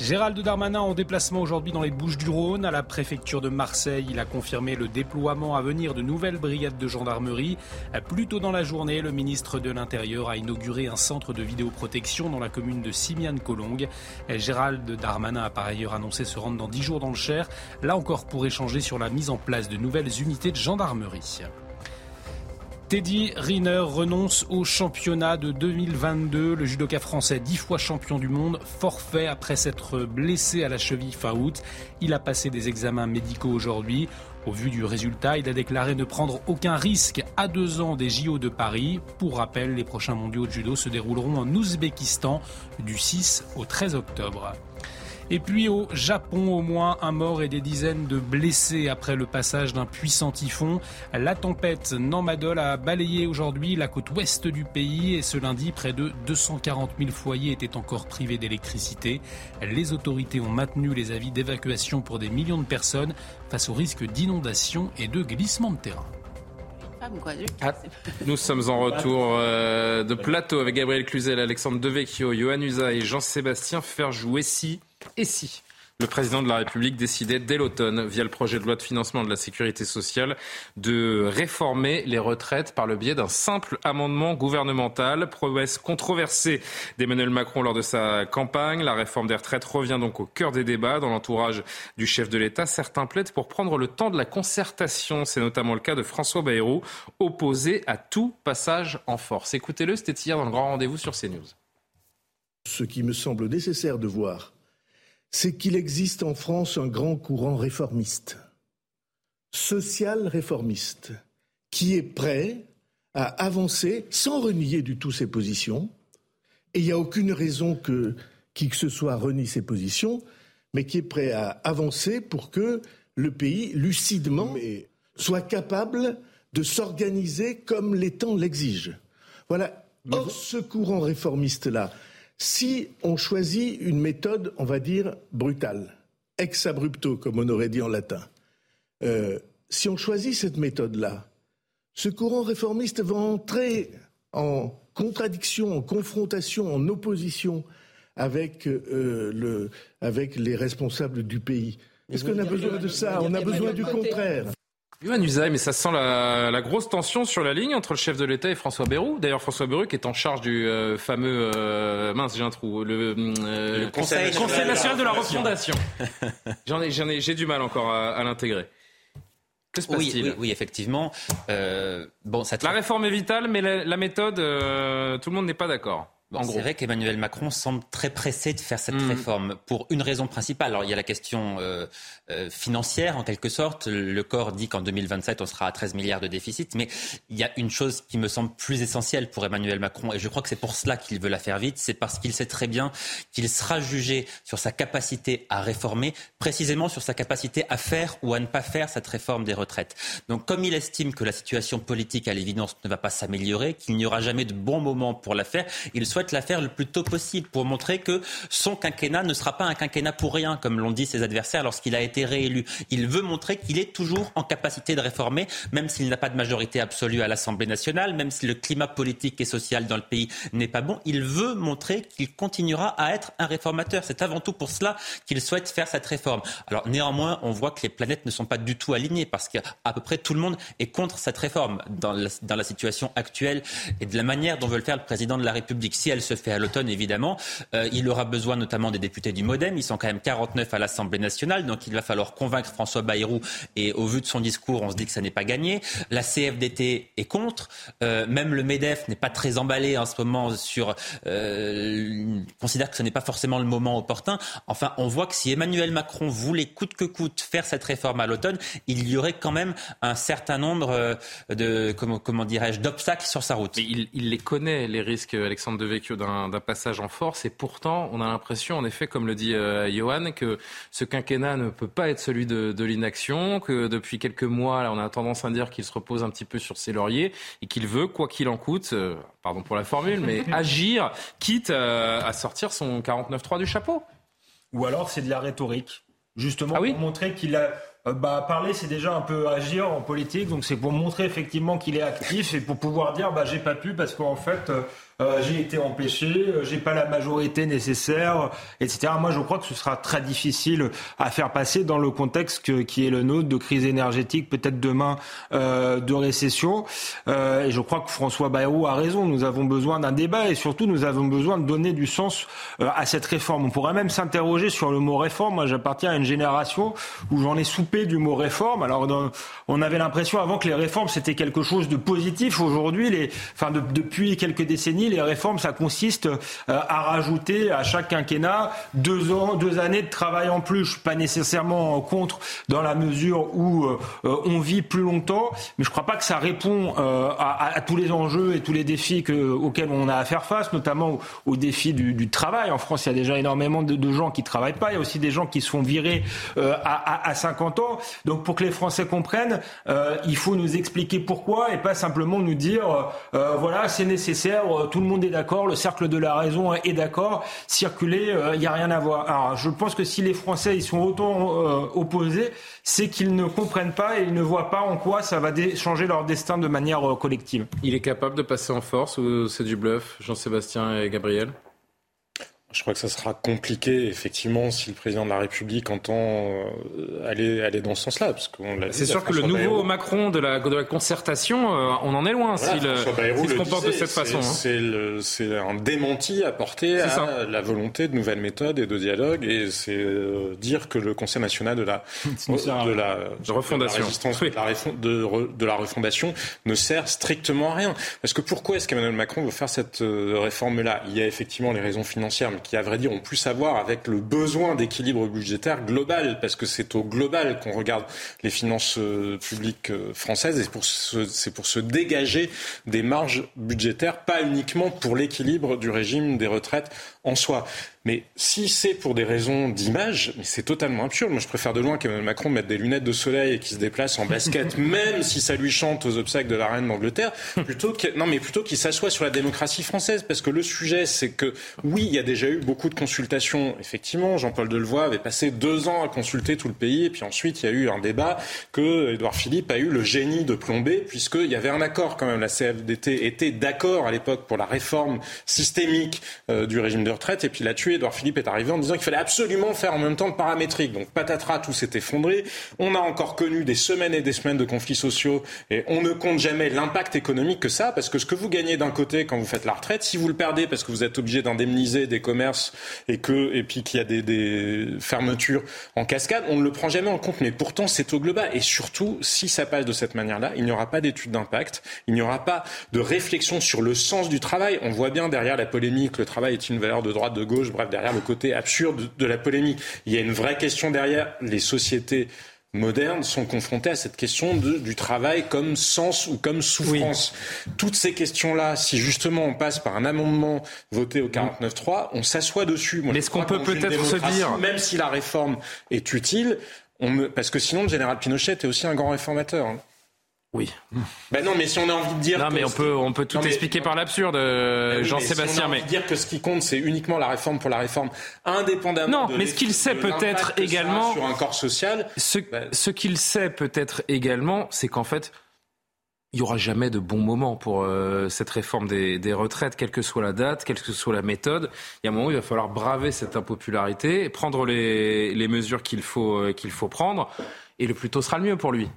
Gérald Darmanin en déplacement aujourd'hui dans les Bouches-du-Rhône à la préfecture de Marseille. Il a confirmé le déploiement à venir de nouvelles brigades de gendarmerie. Plus tôt dans la journée, le ministre de l'Intérieur a inauguré un centre de vidéoprotection dans la commune de Simiane-Colongue. Gérald Darmanin a par ailleurs annoncé se rendre dans dix jours dans le Cher, là encore pour échanger sur la mise en place de nouvelles unités de gendarmerie. Teddy Riner renonce au championnat de 2022. Le judoka français, dix fois champion du monde, forfait après s'être blessé à la cheville fin août. Il a passé des examens médicaux aujourd'hui. Au vu du résultat, il a déclaré ne prendre aucun risque à deux ans des JO de Paris. Pour rappel, les prochains mondiaux de judo se dérouleront en Ouzbékistan du 6 au 13 octobre. Et puis au Japon, au moins un mort et des dizaines de blessés après le passage d'un puissant typhon. La tempête Nanmadol a balayé aujourd'hui la côte ouest du pays et ce lundi, près de 240 000 foyers étaient encore privés d'électricité. Les autorités ont maintenu les avis d'évacuation pour des millions de personnes face au risque d'inondation et de glissement de terrain. Ah, nous sommes en retour euh, de plateau avec Gabriel Cluzel, Alexandre Devecchio, Johan Usa et Jean-Sébastien Ferjou-Essi. Et si le président de la République décidait dès l'automne, via le projet de loi de financement de la sécurité sociale, de réformer les retraites par le biais d'un simple amendement gouvernemental. Promesse controversée d'Emmanuel Macron lors de sa campagne. La réforme des retraites revient donc au cœur des débats dans l'entourage du chef de l'État. Certains plaident pour prendre le temps de la concertation. C'est notamment le cas de François Bayrou, opposé à tout passage en force. Écoutez-le, c'était hier dans le grand rendez-vous sur CNews. Ce qui me semble nécessaire de voir c'est qu'il existe en France un grand courant réformiste, social réformiste, qui est prêt à avancer sans renier du tout ses positions. Et il n'y a aucune raison que qui que ce soit renie ses positions, mais qui est prêt à avancer pour que le pays, lucidement, soit capable de s'organiser comme les temps l'exigent. Voilà. Or, ce courant réformiste-là, si on choisit une méthode, on va dire, brutale, ex abrupto, comme on aurait dit en latin, euh, si on choisit cette méthode-là, ce courant réformiste va entrer en contradiction, en confrontation, en opposition avec, euh, le, avec les responsables du pays. Est-ce qu'on a besoin de ça? On a besoin du contraire. Yohann Usaï, mais ça sent la, grosse tension sur la ligne entre le chef de l'État et François Bayrou. D'ailleurs, François Bayrou qui est en charge du euh, fameux... Euh, mince, j'ai un trou. Le, euh, Conseil, national de la refondation. [laughs] j'en ai, ai, j'ai du mal encore à, l'intégrer. Que se passe-t-il oui, oui, effectivement. bon, ça La réforme est vitale, mais la méthode, tout le monde n'est pas d'accord c'est vrai qu'Emmanuel Macron semble très pressé de faire cette hmm. réforme pour une raison principale. Alors il y a la question euh, euh, financière en quelque sorte. Le corps dit qu'en 2027 on sera à 13 milliards de déficit, mais il y a une chose qui me semble plus essentielle pour Emmanuel Macron et je crois que c'est pour cela qu'il veut la faire vite, c'est parce qu'il sait très bien qu'il sera jugé sur sa capacité à réformer, précisément sur sa capacité à faire ou à ne pas faire cette réforme des retraites. Donc comme il estime que la situation politique à l'évidence ne va pas s'améliorer, qu'il n'y aura jamais de bon moment pour la faire, il souhaite souhaite la faire le plus tôt possible pour montrer que son quinquennat ne sera pas un quinquennat pour rien, comme l'ont dit ses adversaires lorsqu'il a été réélu. Il veut montrer qu'il est toujours en capacité de réformer, même s'il n'a pas de majorité absolue à l'Assemblée nationale, même si le climat politique et social dans le pays n'est pas bon. Il veut montrer qu'il continuera à être un réformateur. C'est avant tout pour cela qu'il souhaite faire cette réforme. Alors néanmoins, on voit que les planètes ne sont pas du tout alignées parce qu'à peu près tout le monde est contre cette réforme dans la, dans la situation actuelle et de la manière dont veut le faire le président de la République. Si elle se fait à l'automne, évidemment, euh, il aura besoin notamment des députés du MoDem. Ils sont quand même 49 à l'Assemblée nationale, donc il va falloir convaincre François Bayrou. Et au vu de son discours, on se dit que ça n'est pas gagné. La CFDT est contre. Euh, même le MEDEF n'est pas très emballé en ce moment sur. Euh, considère que ce n'est pas forcément le moment opportun. Enfin, on voit que si Emmanuel Macron voulait coûte que coûte faire cette réforme à l'automne, il y aurait quand même un certain nombre de comment, dirais-je d'obstacles sur sa route. il, il, les connaît les risques, Alexandre D'un passage en force. Et pourtant, on a l'impression, en effet, comme le dit euh, Johan, que ce quinquennat ne peut pas être celui de, de l'inaction, que depuis quelques mois, là, on a tendance à dire qu'il se repose un petit peu sur ses lauriers et qu'il veut, quoi qu'il en coûte, euh, pardon pour la formule, mais [laughs] agir, quitte euh, à sortir son 49-3 du chapeau. Ou alors c'est de la rhétorique, justement ah oui pour montrer qu'il a euh, bah, parler, c'est déjà un peu agir en politique, donc c'est pour montrer effectivement qu'il est actif et pour pouvoir dire bah, j'ai pas pu parce qu'en fait euh, j'ai été empêché, euh, j'ai pas la majorité nécessaire, etc. Moi, je crois que ce sera très difficile à faire passer dans le contexte qui est le nôtre de crise énergétique, peut-être demain euh, de récession. Et je crois que François Bayrou a raison. Nous avons besoin d'un débat et surtout nous avons besoin de donner du sens à cette réforme. On pourrait même s'interroger sur le mot réforme. Moi, j'appartiens à une génération où j'en ai soupé du mot réforme. Alors, on avait l'impression avant que les réformes c'était quelque chose de positif. Aujourd'hui, enfin, de, depuis quelques décennies les réformes, ça consiste euh, à rajouter à chaque quinquennat deux ans, deux années de travail en plus. Je suis pas nécessairement contre dans la mesure où euh, on vit plus longtemps, mais je crois pas que ça répond euh, à, tous les enjeux et tous les défis que, auxquels on a à faire face, notamment au, défi du, travail. En France, il y a déjà énormément de, gens qui travaillent pas. Il y a aussi des gens qui se font virer à, à, 50 ans. Donc, pour que les Français comprennent, il faut nous expliquer pourquoi et pas simplement nous dire voilà, c'est nécessaire, tout le monde est d'accord, le cercle de la raison est d'accord, circuler, il euh, n'y a rien à voir. Alors je pense que si les Français ils sont autant euh, opposés, c'est qu'ils ne comprennent pas et ils ne voient pas en quoi ça va changer leur destin de manière euh, collective. Il est capable de passer en force ou c'est du bluff, Jean-Sébastien et Gabriel? Je crois que ça sera compliqué, effectivement, si le président de la République entend euh, aller, aller dans ce sens-là. C'est sûr que le nouveau Macron de la, de la concertation, euh, on en est loin s'il se comporte de cette façon. Hein. C'est un démenti apporté à la volonté de nouvelles méthodes et de dialogue. Et c'est euh, dire que le Conseil national de la, [laughs] de la, de refondation. de, la de, de, la refondation ne sert strictement à rien. Parce que pourquoi est-ce qu'Emmanuel Macron veut faire cette réforme-là? Il y a effectivement les raisons financières qui, à vrai dire, ont plus à voir avec le besoin d'équilibre budgétaire global, parce que c'est au global qu'on regarde les finances euh, publiques euh, françaises, et c'est pour se dégager des marges budgétaires, pas uniquement pour l'équilibre du régime des retraites en soi. Mais si c'est pour des raisons d'image, mais c'est totalement absurde. Moi, je préfère de loin qu'Emmanuel Macron mette des lunettes de soleil et qu'il se déplace en basket, [laughs] même si ça lui chante aux obsèques de la reine d'Angleterre, plutôt que, non, mais plutôt qu'il s'assoie sur la démocratie française. Parce que le sujet, c'est que, oui, il y a déjà eu beaucoup de consultations. Effectivement, Jean-Paul Delevoye avait passé deux ans à consulter tout le pays, et puis ensuite, il y a eu un débat que Édouard Philippe a eu le génie de plomber, puisqu'il y avait un accord quand même. La CFDT était d'accord à l'époque pour la réforme systémique euh, du régime de retraite, et puis là-dessus, Edouard Philippe est arrivé en disant qu'il fallait absolument faire en même temps le paramétrique. Donc patatras, tout s'est effondré. On a encore connu des semaines et des semaines de conflits sociaux et on ne compte jamais l'impact économique que ça, parce que ce que vous gagnez d'un côté quand vous faites la retraite, si vous le perdez parce que vous êtes obligé d'indemniser des commerces et que et puis qu'il y a des, fermetures en cascade, on ne le prend jamais en compte. Mais pourtant, c'est au global. Et surtout, si ça passe de cette manière-là, il n'y aura pas d'étude d'impact, il n'y aura pas de réflexion sur le sens du travail. On voit bien derrière la polémique, le travail est une valeur de droite, de gauche, derrière le côté absurde de la polémique. Il y a une vraie question derrière. Les sociétés modernes sont confrontées à cette question de, du travail comme sens ou comme souffrance. Toutes ces questions-là, si justement on passe par un amendement voté au 49.3, on s'assoit dessus. Mais est-ce qu'on peut peut-être se dire... Même si la réforme est utile, on me... parce que sinon le général Pinochet est aussi un grand réformateur. Oui. Ben non, mais si on a envie de dire. Non, mais on peut, on peut tout expliquer par l'absurde, euh, Jean-Sébastien. mais dire que ce qui compte, c'est uniquement la réforme pour la réforme, indépendamment. Non, mais ce qu'il sait peut-être également sur un corps social. Ce, ben ce qu'il sait peut-être également, c'est qu'en fait, il n'y aura jamais de bon moment pour euh, cette réforme des, des, retraites, quelle que soit la date, quelle que soit la méthode. Il y a un moment où il va falloir braver cette impopularité, prendre les, les mesures qu'il faut, euh, qu'il faut prendre, et le plus tôt sera le mieux pour lui.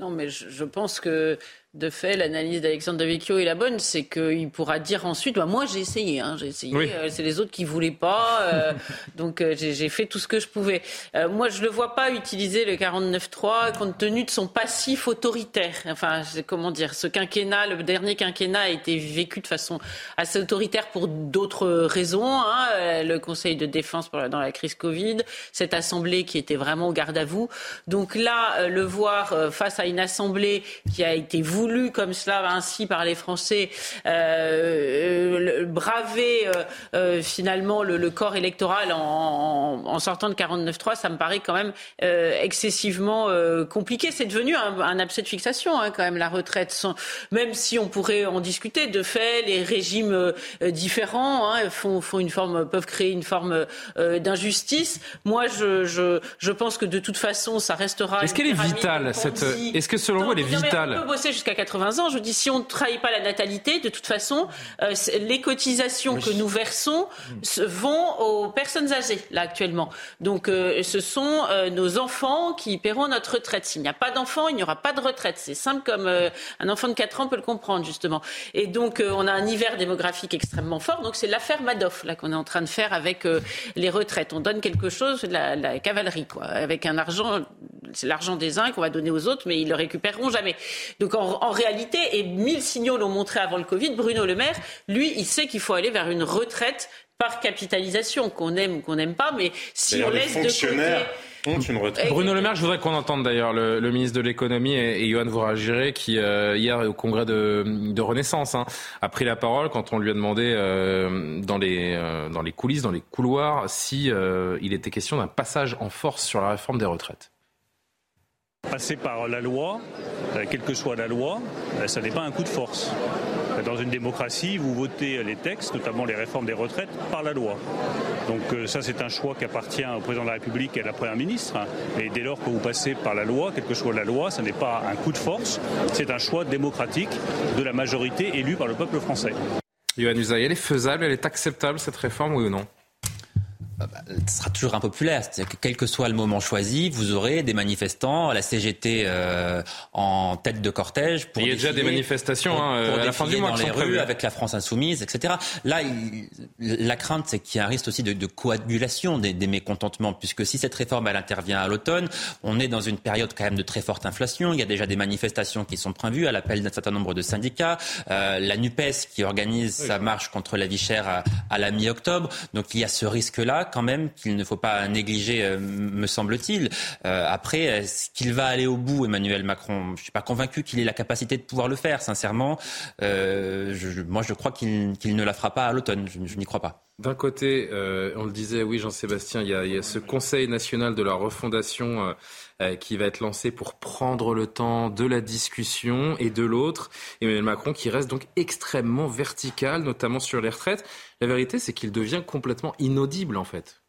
Non, mais je, pense que de fait, l'analyse d'Alexandre Davecchio est la bonne, c'est qu'il pourra dire ensuite, bah, moi j'ai essayé, hein, j'ai essayé, euh, c'est les autres qui voulaient pas, euh, donc euh, j'ai fait tout ce que je pouvais. moi, je le vois pas utiliser le 49.3 compte tenu de son passif autoritaire. Enfin, comment dire, ce quinquennat, le dernier quinquennat a été vécu de façon assez autoritaire pour d'autres raisons. Hein, le Conseil de défense dans la crise Covid, cette assemblée qui était vraiment au garde à vous. Donc là, le voir face à une assemblée qui a été voulu comme cela ainsi par les Français euh, braver euh, euh, finalement le, corps électoral en, sortant de 49-3, ça me paraît quand même excessivement compliqué. C'est devenu un, abcès de fixation hein, quand même la retraite, même si on pourrait en discuter. De fait, les régimes différents hein, font, font, une forme, peuvent créer une forme d'injustice. Moi, je, je, je, pense que de toute façon, ça restera. Est-ce qu'elle est vitale cette Est-ce que selon vous, elle est vitale jusqu'à 80 ans. Je dis, si on ne trahit pas la natalité, de toute façon, euh, les cotisations que nous versons vont aux personnes âgées, là, actuellement. Donc, euh, ce sont euh, nos enfants qui paieront notre retraite. S'il n'y a pas d'enfants, il n'y aura pas de retraite. C'est simple comme un enfant de 4 ans peut le comprendre, justement. Et donc, on a un hiver démographique extrêmement fort. Donc, c'est l'affaire Madoff, là, qu'on est en train de faire avec les retraites. On donne quelque chose, la, la cavalerie, quoi, avec un argent, c'est l'argent des uns qu'on va donner aux autres, mais ils le récupéreront jamais. Donc, en, en réalité, et mille signaux l'ont montré avant le Covid, Bruno Le Maire, lui, il sait qu'il faut aller vers une retraite par capitalisation, qu'on aime ou qu'on n'aime pas, mais si on laisse de côté... Une retraite. Bruno Le Maire, je voudrais qu'on entende d'ailleurs le, ministre de l'économie et, et Johan Vouragiré qui euh, hier au congrès de, Renaissance hein, a pris la parole quand on lui a demandé euh, dans les euh, dans les coulisses, dans les couloirs, si il était question d'un passage en force sur la réforme des retraites. Passer par la loi, euh, quelle que soit la loi, euh, ça n'est pas un coup de force. Dans une démocratie, vous votez les textes, notamment les réformes des retraites, par la loi. Donc euh, ça, c'est un choix qui appartient au président de la République et à la Première ministre. Et dès lors que vous passez par la loi, quelle que soit la loi, ce n'est pas un coup de force, c'est un choix démocratique de la majorité élue par le peuple français. Yohann Usaï, elle est faisable, elle est acceptable cette réforme, oui ou non? Sera toujours impopulaire. C'est-à-dire que quel que soit le moment choisi, vous aurez des manifestants, la CGT euh, en tête de cortège. Pour il y a déjà des manifestations hein, à la fin du mois dans les rues avec la France insoumise, etc. Là, la crainte, c'est qu'il y a un risque aussi de, de coagulation des, des, mécontentements, puisque si cette réforme elle intervient à l'automne, on est dans une période quand même de très forte inflation. Il y a déjà des manifestations qui sont prévues à l'appel d'un certain nombre de syndicats. Euh, la Nupes qui organise sa marche contre la vie chère à, à la mi-octobre. Donc il y a ce risque-là quand même qu'il ne faut pas négliger, euh, me semble-t-il. Euh, après, est-ce qu'il va aller au bout, Emmanuel Macron? Je ne suis pas convaincu qu'il ait la capacité de pouvoir le faire, sincèrement. Euh, moi, je crois qu'il ne la fera pas à l'automne. Je, n'y crois pas. D'un côté, on le disait, oui, Jean-Sébastien, il, y a ce Conseil national de la refondation qui va être lancé pour prendre le temps de la discussion, et de l'autre, Emmanuel Macron qui reste donc extrêmement vertical, notamment sur les retraites. La vérité, c'est qu'il devient complètement inaudible, en fait.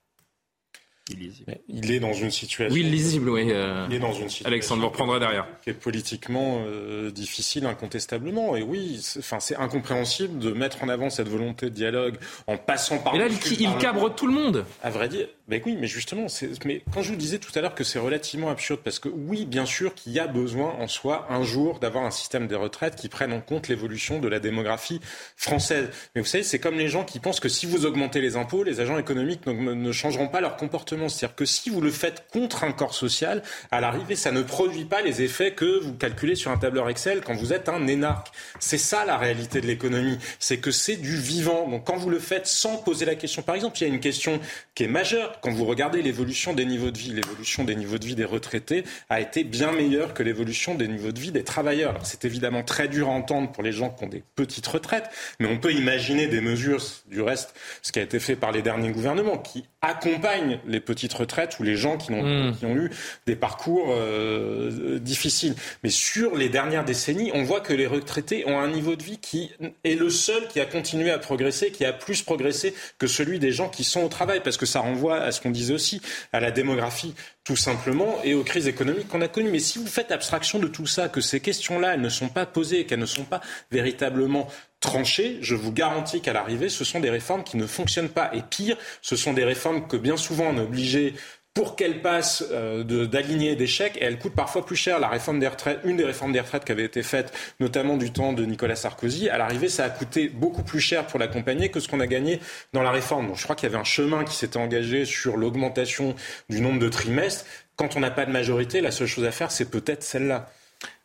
Il est dans une situation. Oui, lisible, oui. Euh, il est dans une situation. Alexandre, vous reprendrez derrière. Qui est politiquement euh, difficile, incontestablement. Et oui, enfin, c'est incompréhensible de mettre en avant cette volonté de dialogue en passant par. Mais là, il, cabre tout le monde. À vrai dire, mais oui, mais justement, mais quand je vous disais tout à l'heure que c'est relativement absurde, parce que oui, bien sûr qu'il y a besoin en soi un jour d'avoir un système des retraites qui prenne en compte l'évolution de la démographie française. Mais vous savez, c'est comme les gens qui pensent que si vous augmentez les impôts, les agents économiques ne changeront pas leur comportement c'est-à-dire que si vous le faites contre un corps social, à l'arrivée, ça ne produit pas les effets que vous calculez sur un tableur Excel quand vous êtes un énarque. C'est ça la réalité de l'économie. C'est que c'est du vivant. Donc quand vous le faites sans poser la question, par exemple, il y a une question qui est majeure. Quand vous regardez l'évolution des niveaux de vie, l'évolution des niveaux de vie des retraités a été bien meilleure que l'évolution des niveaux de vie des travailleurs. C'est évidemment très dur à entendre pour les gens qui ont des petites retraites, mais on peut imaginer des mesures, du reste, ce qui a été fait par les derniers gouvernements, qui accompagne les petites retraites ou les gens qui ont, hmm. qui ont eu des parcours euh, difficiles. Mais sur les dernières décennies, on voit que les retraités ont un niveau de vie qui est le seul qui a continué à progresser, qui a plus progressé que celui des gens qui sont au travail, parce que ça renvoie à ce qu'on disait aussi, à la démographie tout simplement, et aux crises économiques qu'on a connues. Mais si vous faites abstraction de tout ça, que ces questions-là, elles ne sont pas posées, qu'elles ne sont pas véritablement tranchées, je vous garantis qu'à l'arrivée, ce sont des réformes qui ne fonctionnent pas. Et pire, ce sont des réformes que bien souvent on est obligé pour qu'elle passe euh, d'aligner des et elle coûte parfois plus cher. La réforme des retraites, une des réformes des retraites qui avait été faite, notamment du temps de Nicolas Sarkozy, à l'arrivée, ça a coûté beaucoup plus cher pour l'accompagner que ce qu'on a gagné dans la réforme. Donc je crois qu'il y avait un chemin qui s'était engagé sur l'augmentation du nombre de trimestres. Quand on n'a pas de majorité, la seule chose à faire, c'est peut-être celle-là.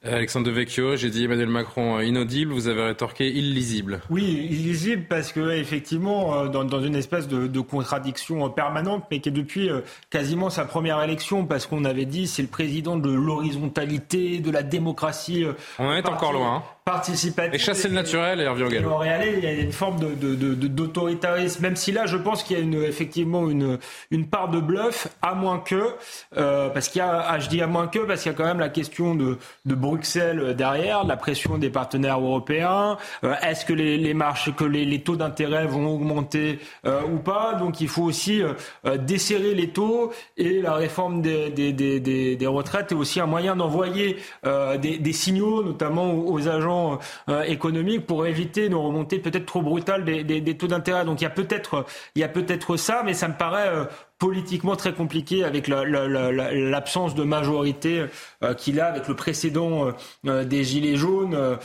Alexandre Devecchio, j'ai dit Emmanuel Macron euh, inaudible, vous avez rétorqué illisible. Oui, illisible parce que effectivement, euh, dans, une espèce de, contradiction permanente, mais qui est depuis euh, quasiment sa première élection, parce qu'on avait dit c'est le président de l'horizontalité, de la démocratie. On est encore loin. Hein participative. Et chasser le naturel et Hervé Gallo. En il y a une forme d'autoritarisme, même si là, je pense qu'il y a une, effectivement une, une part de bluff, à moins que, euh, parce qu'il y a, ah, je dis à moins que, parce qu'il y a quand même la question de, de Bruxelles derrière, la pression des partenaires européens. Euh, est-ce que les, marches, que les, taux d'intérêt vont augmenter euh, ou pas? Donc, il faut aussi desserrer les taux et la réforme des, retraites est aussi un moyen d'envoyer des, signaux, notamment aux agents euh, économique pour éviter une remontée peut-être trop brutale des, taux d'intérêt. Donc il y a peut-être peut-être ça, mais ça me paraît euh, politiquement très compliqué avec l'absence de majorité euh, qu'il a avec le précédent des Gilets jaunes.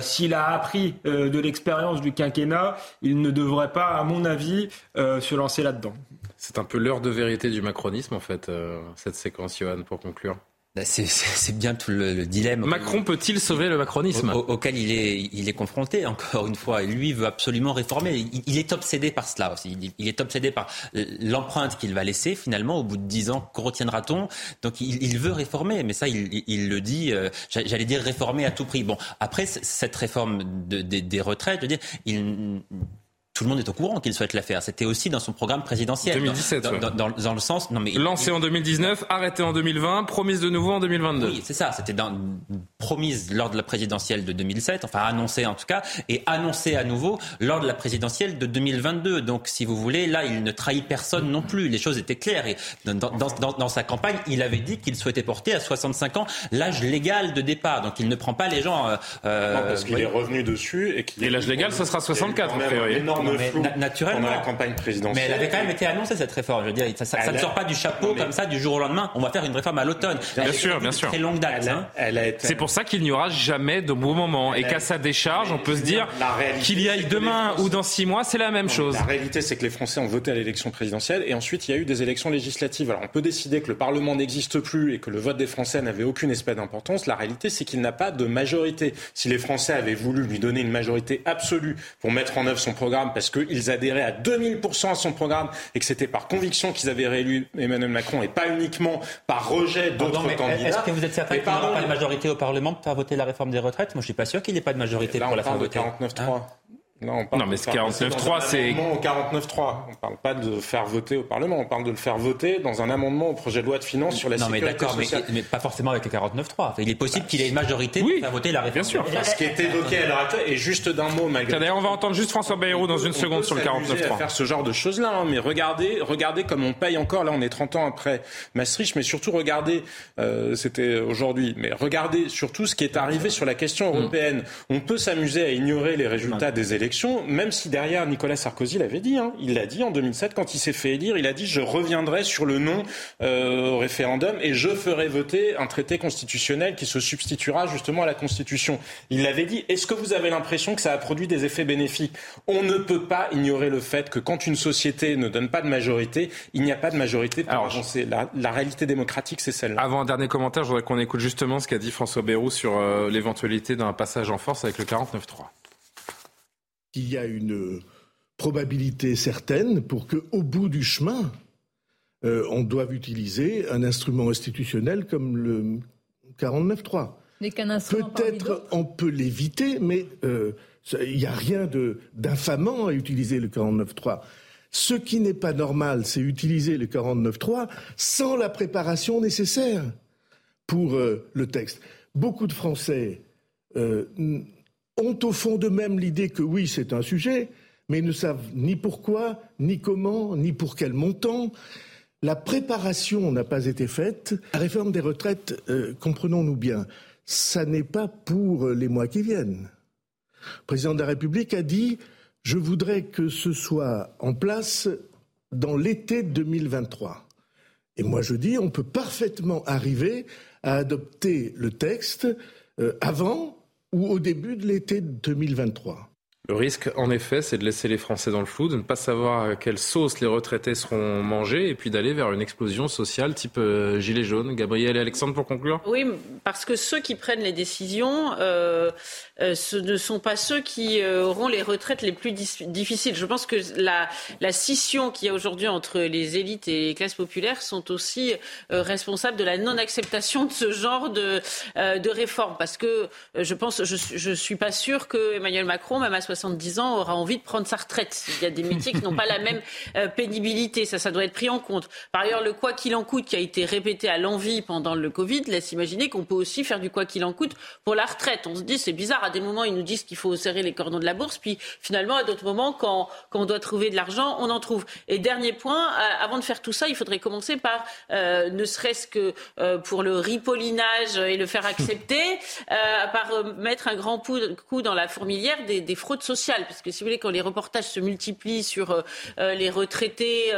S'il a appris de l'expérience du quinquennat, il ne devrait pas, à mon avis, se lancer là-dedans. C'est un peu l'heure de vérité du macronisme, en fait, cette séquence, Johan, pour conclure. Bah, c'est bien tout le, dilemme. Macron peut-il sauver le macronisme? auquel il est, il est confronté, encore une fois. lui veut absolument réformer. Il, est obsédé par cela aussi. Il, est obsédé par l'empreinte qu'il va laisser finalement au bout de dix ans. Qu'en retiendra-t-on? Donc il, veut réformer, mais ça, il, le dit, euh, j'allais dire réformer à tout prix. Bon, après, cette réforme des retraites, je veux dire, il tout le monde est au courant qu'il souhaite la faire. C'était aussi dans son programme présidentiel. 2017, dans, dans, le sens, non mais lancé en 2019, arrêté en 2020, promise de nouveau en 2022. Oui, c'est ça. C'était dans, promise lors de la présidentielle de 2007, enfin annoncé en tout cas, et annoncé à nouveau lors de la présidentielle de 2022. Donc, si vous voulez, là, il ne trahit personne non plus. Les choses étaient claires. Et dans, dans sa campagne, il avait dit qu'il souhaitait porter à 65 ans l'âge légal de départ. Donc, il ne prend pas les gens. Euh, non, parce qu'il est revenu dessus et, et l'âge légal, ce sera 64 en naturellement. la campagne présidentielle. Mais elle avait quand même été annoncée cette réforme. Je veux dire, ça, ne sort pas du chapeau comme ça du jour au lendemain. On va faire une réforme à l'automne. Bien sûr, bien sûr. Très longue date. Hein. C'est pour ça qu'il n'y aura jamais de bon moment et qu'à sa décharge, on peut se dire qu'il y aille demain ou dans six mois, c'est la même chose. La réalité, c'est que les Français ont voté à l'élection présidentielle et ensuite il y a eu des élections législatives. Alors on peut décider que le Parlement n'existe plus et que le vote des Français n'avait aucune espèce d'importance. La réalité, c'est qu'il n'a pas de majorité. Si les Français avaient voulu lui donner une majorité absolue pour mettre en œuvre son programme parce qu'ils adhéraient à 2000% à son programme et que c'était par conviction qu'ils avaient réélu Emmanuel Macron et pas uniquement par rejet d'autres candidats. Est-ce que vous êtes certain qu'il n'y aura pas de majorité au Parlement pour faire voter la réforme des retraites? Moi, je suis pas sûr qu'il n'y ait pas de majorité pour la faire voter. 49.3. Non, non mais ce 49.3, c'est. 49.3. On ne parle pas de faire voter au Parlement, on parle de le faire voter dans un amendement au projet de loi de finances sur la non, sécurité mais d'accord, mais, pas forcément avec le 49.3. Il est possible qu'il ait une majorité pour faire voter la réforme. Bien sûr. Ce qui est évoqué à l'heure actuelle, et juste d'un mot, malgré. D'ailleurs, on va entendre juste François Bayrou dans une seconde sur le 49.3. faire ce genre de choses-là, hein, mais regardez, regardez comme on paye encore. Là, on est 30 ans après Maastricht, mais surtout regardez, euh, c'était aujourd'hui, mais regardez surtout ce qui est arrivé sur la question mm. européenne. On peut s'amuser à ignorer les résultats des élections, même si derrière, Nicolas Sarkozy l'avait dit. Hein. Il l'a dit en 2007 quand il s'est fait élire. Il a dit je reviendrai sur le non euh, au référendum et je ferai voter un traité constitutionnel qui se substituera justement à la Constitution. Il l'avait dit. Est-ce que vous avez l'impression que ça a produit des effets bénéfiques? On ne peut pas ignorer le fait que quand une société ne donne pas de majorité, il n'y a pas de majorité pour Alors, avancer. La, réalité démocratique, c'est celle-là. Avant un dernier commentaire, je voudrais qu'on écoute justement ce qu'a dit François Bayrou sur euh, l'éventualité d'un passage en force avec le 49-3 qu'il y a une probabilité certaine pour qu'au bout du chemin, euh, on doive utiliser un instrument institutionnel comme le 49.3. Peut-être on peut l'éviter, mais euh, il n'y a rien d'infamant à utiliser le 49.3. Ce qui n'est pas normal, c'est utiliser le 49.3 sans la préparation nécessaire pour euh, le texte. Beaucoup de Français euh, ont au fond d'eux-mêmes l'idée que oui, c'est un sujet, mais ne savent ni pourquoi, ni comment, ni pour quel montant. La préparation n'a pas été faite. La réforme des retraites, euh, comprenons-nous bien, ça n'est pas pour les mois qui viennent. Le président de la République a dit je voudrais que ce soit en place dans l'été 2023. Et moi je dis on peut parfaitement arriver à adopter le texte euh, avant ou au début de l'été 2023. Le risque, en effet, c'est de laisser les Français dans le flou, de ne pas savoir à quelle sauce les retraités seront mangés et puis d'aller vers une explosion sociale type euh, gilet jaune. Gabriel et Alexandre, pour conclure Oui, parce que ceux qui prennent les décisions, euh, euh, ce ne sont pas ceux qui auront les retraites les plus difficiles. Je pense que la, scission qu'il y a aujourd'hui entre les élites et les classes populaires sont aussi responsables de la non-acceptation de ce genre de, de réforme. Parce que je pense, je ne suis pas sûr que Emmanuel Macron, même à 70 ans, aura envie de prendre sa retraite. Il y a des métiers qui n'ont pas la même [laughs] pénibilité. Ça, ça doit être pris en compte. Par ailleurs, le quoi qu'il en coûte qui a été répété à l'envie pendant le Covid laisse imaginer qu'on peut aussi faire du quoi qu'il en coûte pour la retraite. On se dit, c'est bizarre à des moments, ils nous disent qu'il faut serrer les cordons de la bourse, puis finalement, à d'autres moments, quand, quand, on doit trouver de l'argent, on en trouve. Et dernier point, euh, avant de faire tout ça, il faudrait commencer par, euh, ne serait-ce que euh, pour le ripollinage et le faire [laughs] accepter, par mettre un grand coup dans la fourmilière des, des, fraudes sociales. Parce que si vous voulez, quand les reportages se multiplient sur les retraités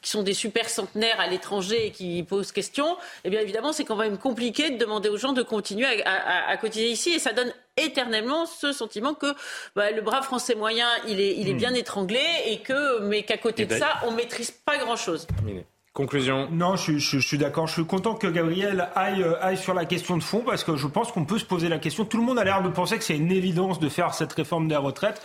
qui sont des super centenaires à l'étranger et qui posent question, eh bien évidemment, c'est quand même compliqué de demander aux gens de continuer à, à, à cotiser ici. Et ça donne éternellement ce sentiment que bah, le brave français moyen, il est, il est hmm. bien étranglé et que, mais qu'à côté de ben- ça, on maîtrise pas grand-chose. Conclusion. Non, je, suis d'accord. Je suis content que Gabriel aille, euh, aille sur la question de fond parce que je pense qu'on peut se poser la question. Tout le monde a l'air de penser que c'est une évidence de faire cette réforme des retraites.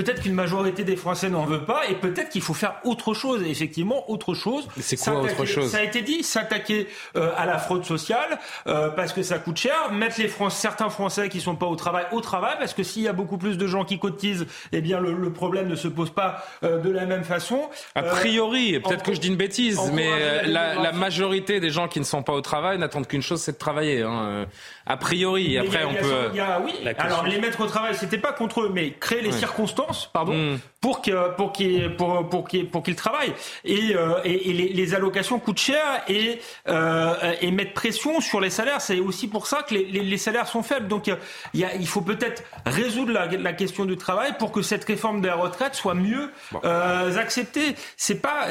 Peut-être qu'une majorité des Français n'en veut pas et peut-être qu'il faut faire autre chose. effectivement, autre chose. C'est quoi autre chose? Ça a été dit, s'attaquer euh, à la fraude sociale euh, parce que ça coûte cher. Mettre les Français, certains Français qui sont pas au travail au travail parce que s'il y a beaucoup plus de gens qui cotisent, eh bien le, le problème ne se pose pas euh, de la même façon. A priori, peut-être que je dis une bêtise, mais la, la, majorité des gens qui ne sont pas au travail n'attendent qu'une chose, c'est de travailler. Hein. A priori, après on peut. Y a, oui. Alors les mettre au travail, c'était pas contre eux, mais créer les circonstances pardon, hmm. pour qu'ils pour qu'ils pour, pour pour qu'ils travaillent. Et, euh, et, les, les, allocations coûtent cher et euh, et mettre pression sur les salaires. C'est aussi pour ça que les, les, les, salaires sont faibles. Donc il y a, il faut peut-être résoudre la, la, question du travail pour que cette réforme des retraites soit mieux euh, acceptée. C'est pas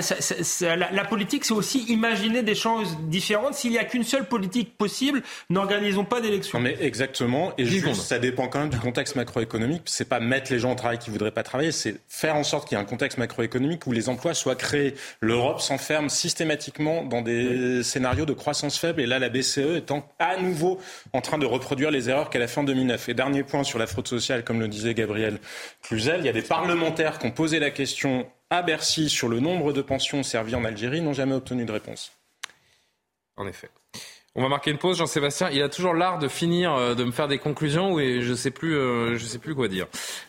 la, la, politique, c'est aussi imaginer des choses différentes. S'il y a qu'une seule politique possible, n'organisons pas d'élection. Mais exactement. Et juste, ça dépend quand même du contexte macroéconomique. C'est pas mettre les gens au travail qui voudraient pas travailler, c'est faire en sorte qu'il y ait un contexte macroéconomique où les emplois soient créés. L'Europe s'enferme systématiquement dans des scénarios de croissance faible et là, la BCE étant à nouveau en train de reproduire les erreurs qu'elle a fait en 2009. Et dernier point sur la fraude sociale, comme le disait Gabriel Cluzel, il y a des parlementaires qui ont posé la question à Bercy sur le nombre de pensions servies en Algérie, n'ont jamais obtenu de réponse. En effet. On va marquer une pause, Jean-Sébastien. Il a toujours l'art de finir, euh, de me faire des conclusions et je sais plus, euh, je sais plus quoi dire.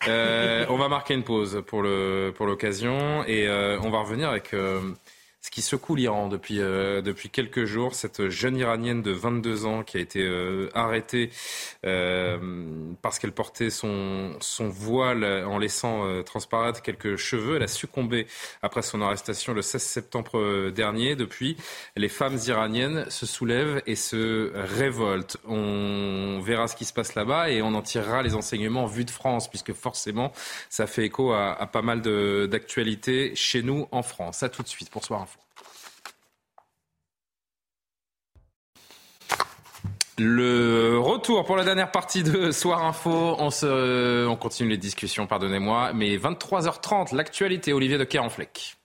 Euh, [laughs] on va marquer une pause pour le pour l'occasion et on va revenir avec ce qui secoue l'Iran depuis, euh, depuis quelques jours. Cette jeune Iranienne de 22 ans qui a été euh, arrêtée euh, parce qu'elle portait son, son voile en laissant transparaître quelques cheveux. Elle a succombé après son arrestation le 16 septembre dernier. Depuis, les femmes iraniennes se soulèvent et se révoltent. On verra ce qui se passe là-bas et on en tirera les enseignements vus de France, puisque forcément, ça fait écho à, pas mal d'actualités chez nous en France. À tout de suite pour Le retour pour la dernière partie de [laughs] Soir Info. On, continue les discussions, pardonnez-moi. Mais 23h30, l'actualité, Olivier de Kerenfleck.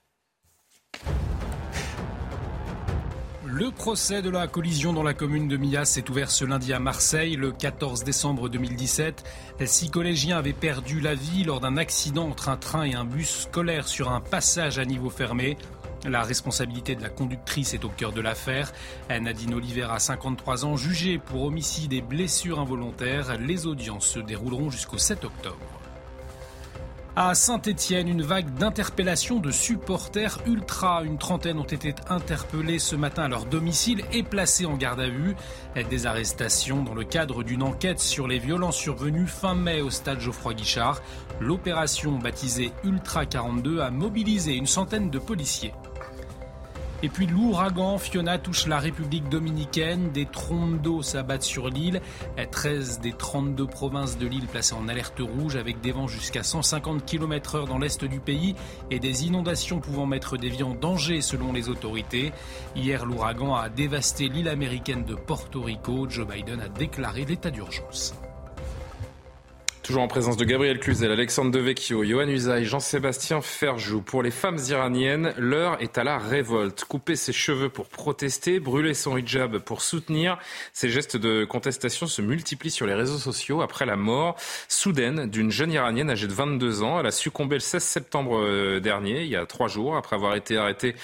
Le procès de la collision dans la commune de Millas s'est ouvert ce lundi à Marseille, le 14 décembre 2017. Six collégiens avaient perdu la vie lors d'un accident entre un train et un bus scolaire sur un passage à niveau fermé. La responsabilité de la conductrice est au cœur de l'affaire. Nadine Oliver a 53 ans, jugée pour homicide et blessures involontaires. Les audiences se dérouleront jusqu'au 7 octobre. À Saint-Étienne, une vague d'interpellations de supporters ultra. Une trentaine ont été interpellés ce matin à leur domicile et placés en garde à vue. Des arrestations dans le cadre d'une enquête sur les violences survenues fin mai au stade Geoffroy Guichard. L'opération baptisée Ultra 42 a mobilisé une centaine de policiers. Et puis l'ouragan Fiona touche la République dominicaine. Des trompes d'eau s'abattent sur l'île. 13 des 32 provinces de l'île placées en alerte rouge avec des vents jusqu'à 150 km h dans l'est du pays et des inondations pouvant mettre des vies en danger selon les autorités. Hier, l'ouragan a dévasté l'île américaine de Porto Rico. Joe Biden a déclaré l'état d'urgence. Toujours en présence de Gabriel Cluzel, Alexandre Devecchio, Johan Usaï, Jean-Sébastien Ferjou. Pour les femmes iraniennes, l'heure est à la révolte. Couper ses cheveux pour protester, brûler son hijab pour soutenir. Ces gestes de contestation se multiplient sur les réseaux sociaux après la mort soudaine d'une jeune iranienne âgée de 22 ans. Elle a succombé le 16 septembre euh, dernier, il y a trois jours, après avoir été arrêtée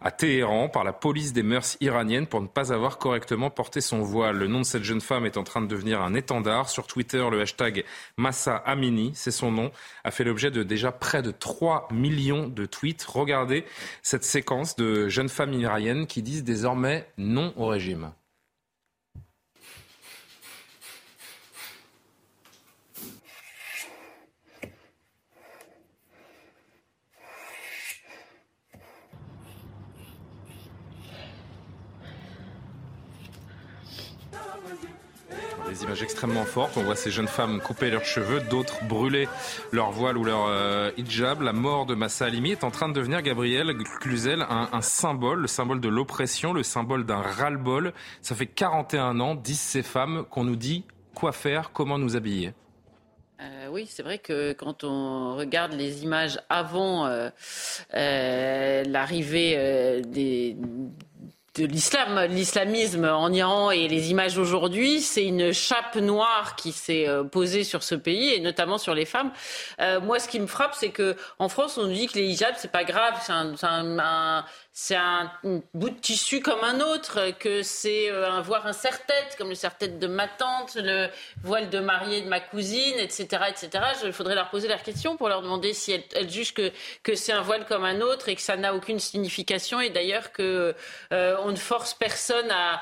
à Téhéran par la police des mœurs iraniennes pour ne pas avoir correctement porté son voile. Le nom de cette jeune femme est en train de devenir un étendard. Sur Twitter, le hashtag Massa Amini, c'est son nom, a fait l'objet de déjà près de 3 millions de tweets. Regardez cette séquence de jeunes femmes iraniennes qui disent désormais non au régime. Images extrêmement fortes. On voit ces jeunes femmes couper leurs cheveux, d'autres brûler leur voile ou leur euh, hijab. La mort de Massa Halimi est en train de devenir, Gabriel Cluzel, un, symbole, le symbole de l'oppression, le symbole d'un ras-le-bol. Ça fait 41 ans, disent ces femmes, qu'on nous dit quoi faire, comment nous habiller. Euh, oui, c'est vrai que quand on regarde les images avant euh, euh, l'arrivée des de l'islam, l'islamisme en Iran et les images aujourd'hui, c'est une chape noire qui s'est euh, posée sur ce pays et notamment sur les femmes. Euh, moi, ce qui me frappe, c'est que en France, on nous dit que les hijabs c'est pas grave, c'est un, un, c'est un, bout de tissu comme un autre, que c'est euh, un voir un serre-tête, comme le serre-tête de ma tante, le voile de mariée de ma cousine, etc. etc. Il faudrait leur poser la question pour leur demander si elles, jugent que, que c'est un voile comme un autre et que ça n'a aucune signification, et d'ailleurs que euh, on ne force personne à,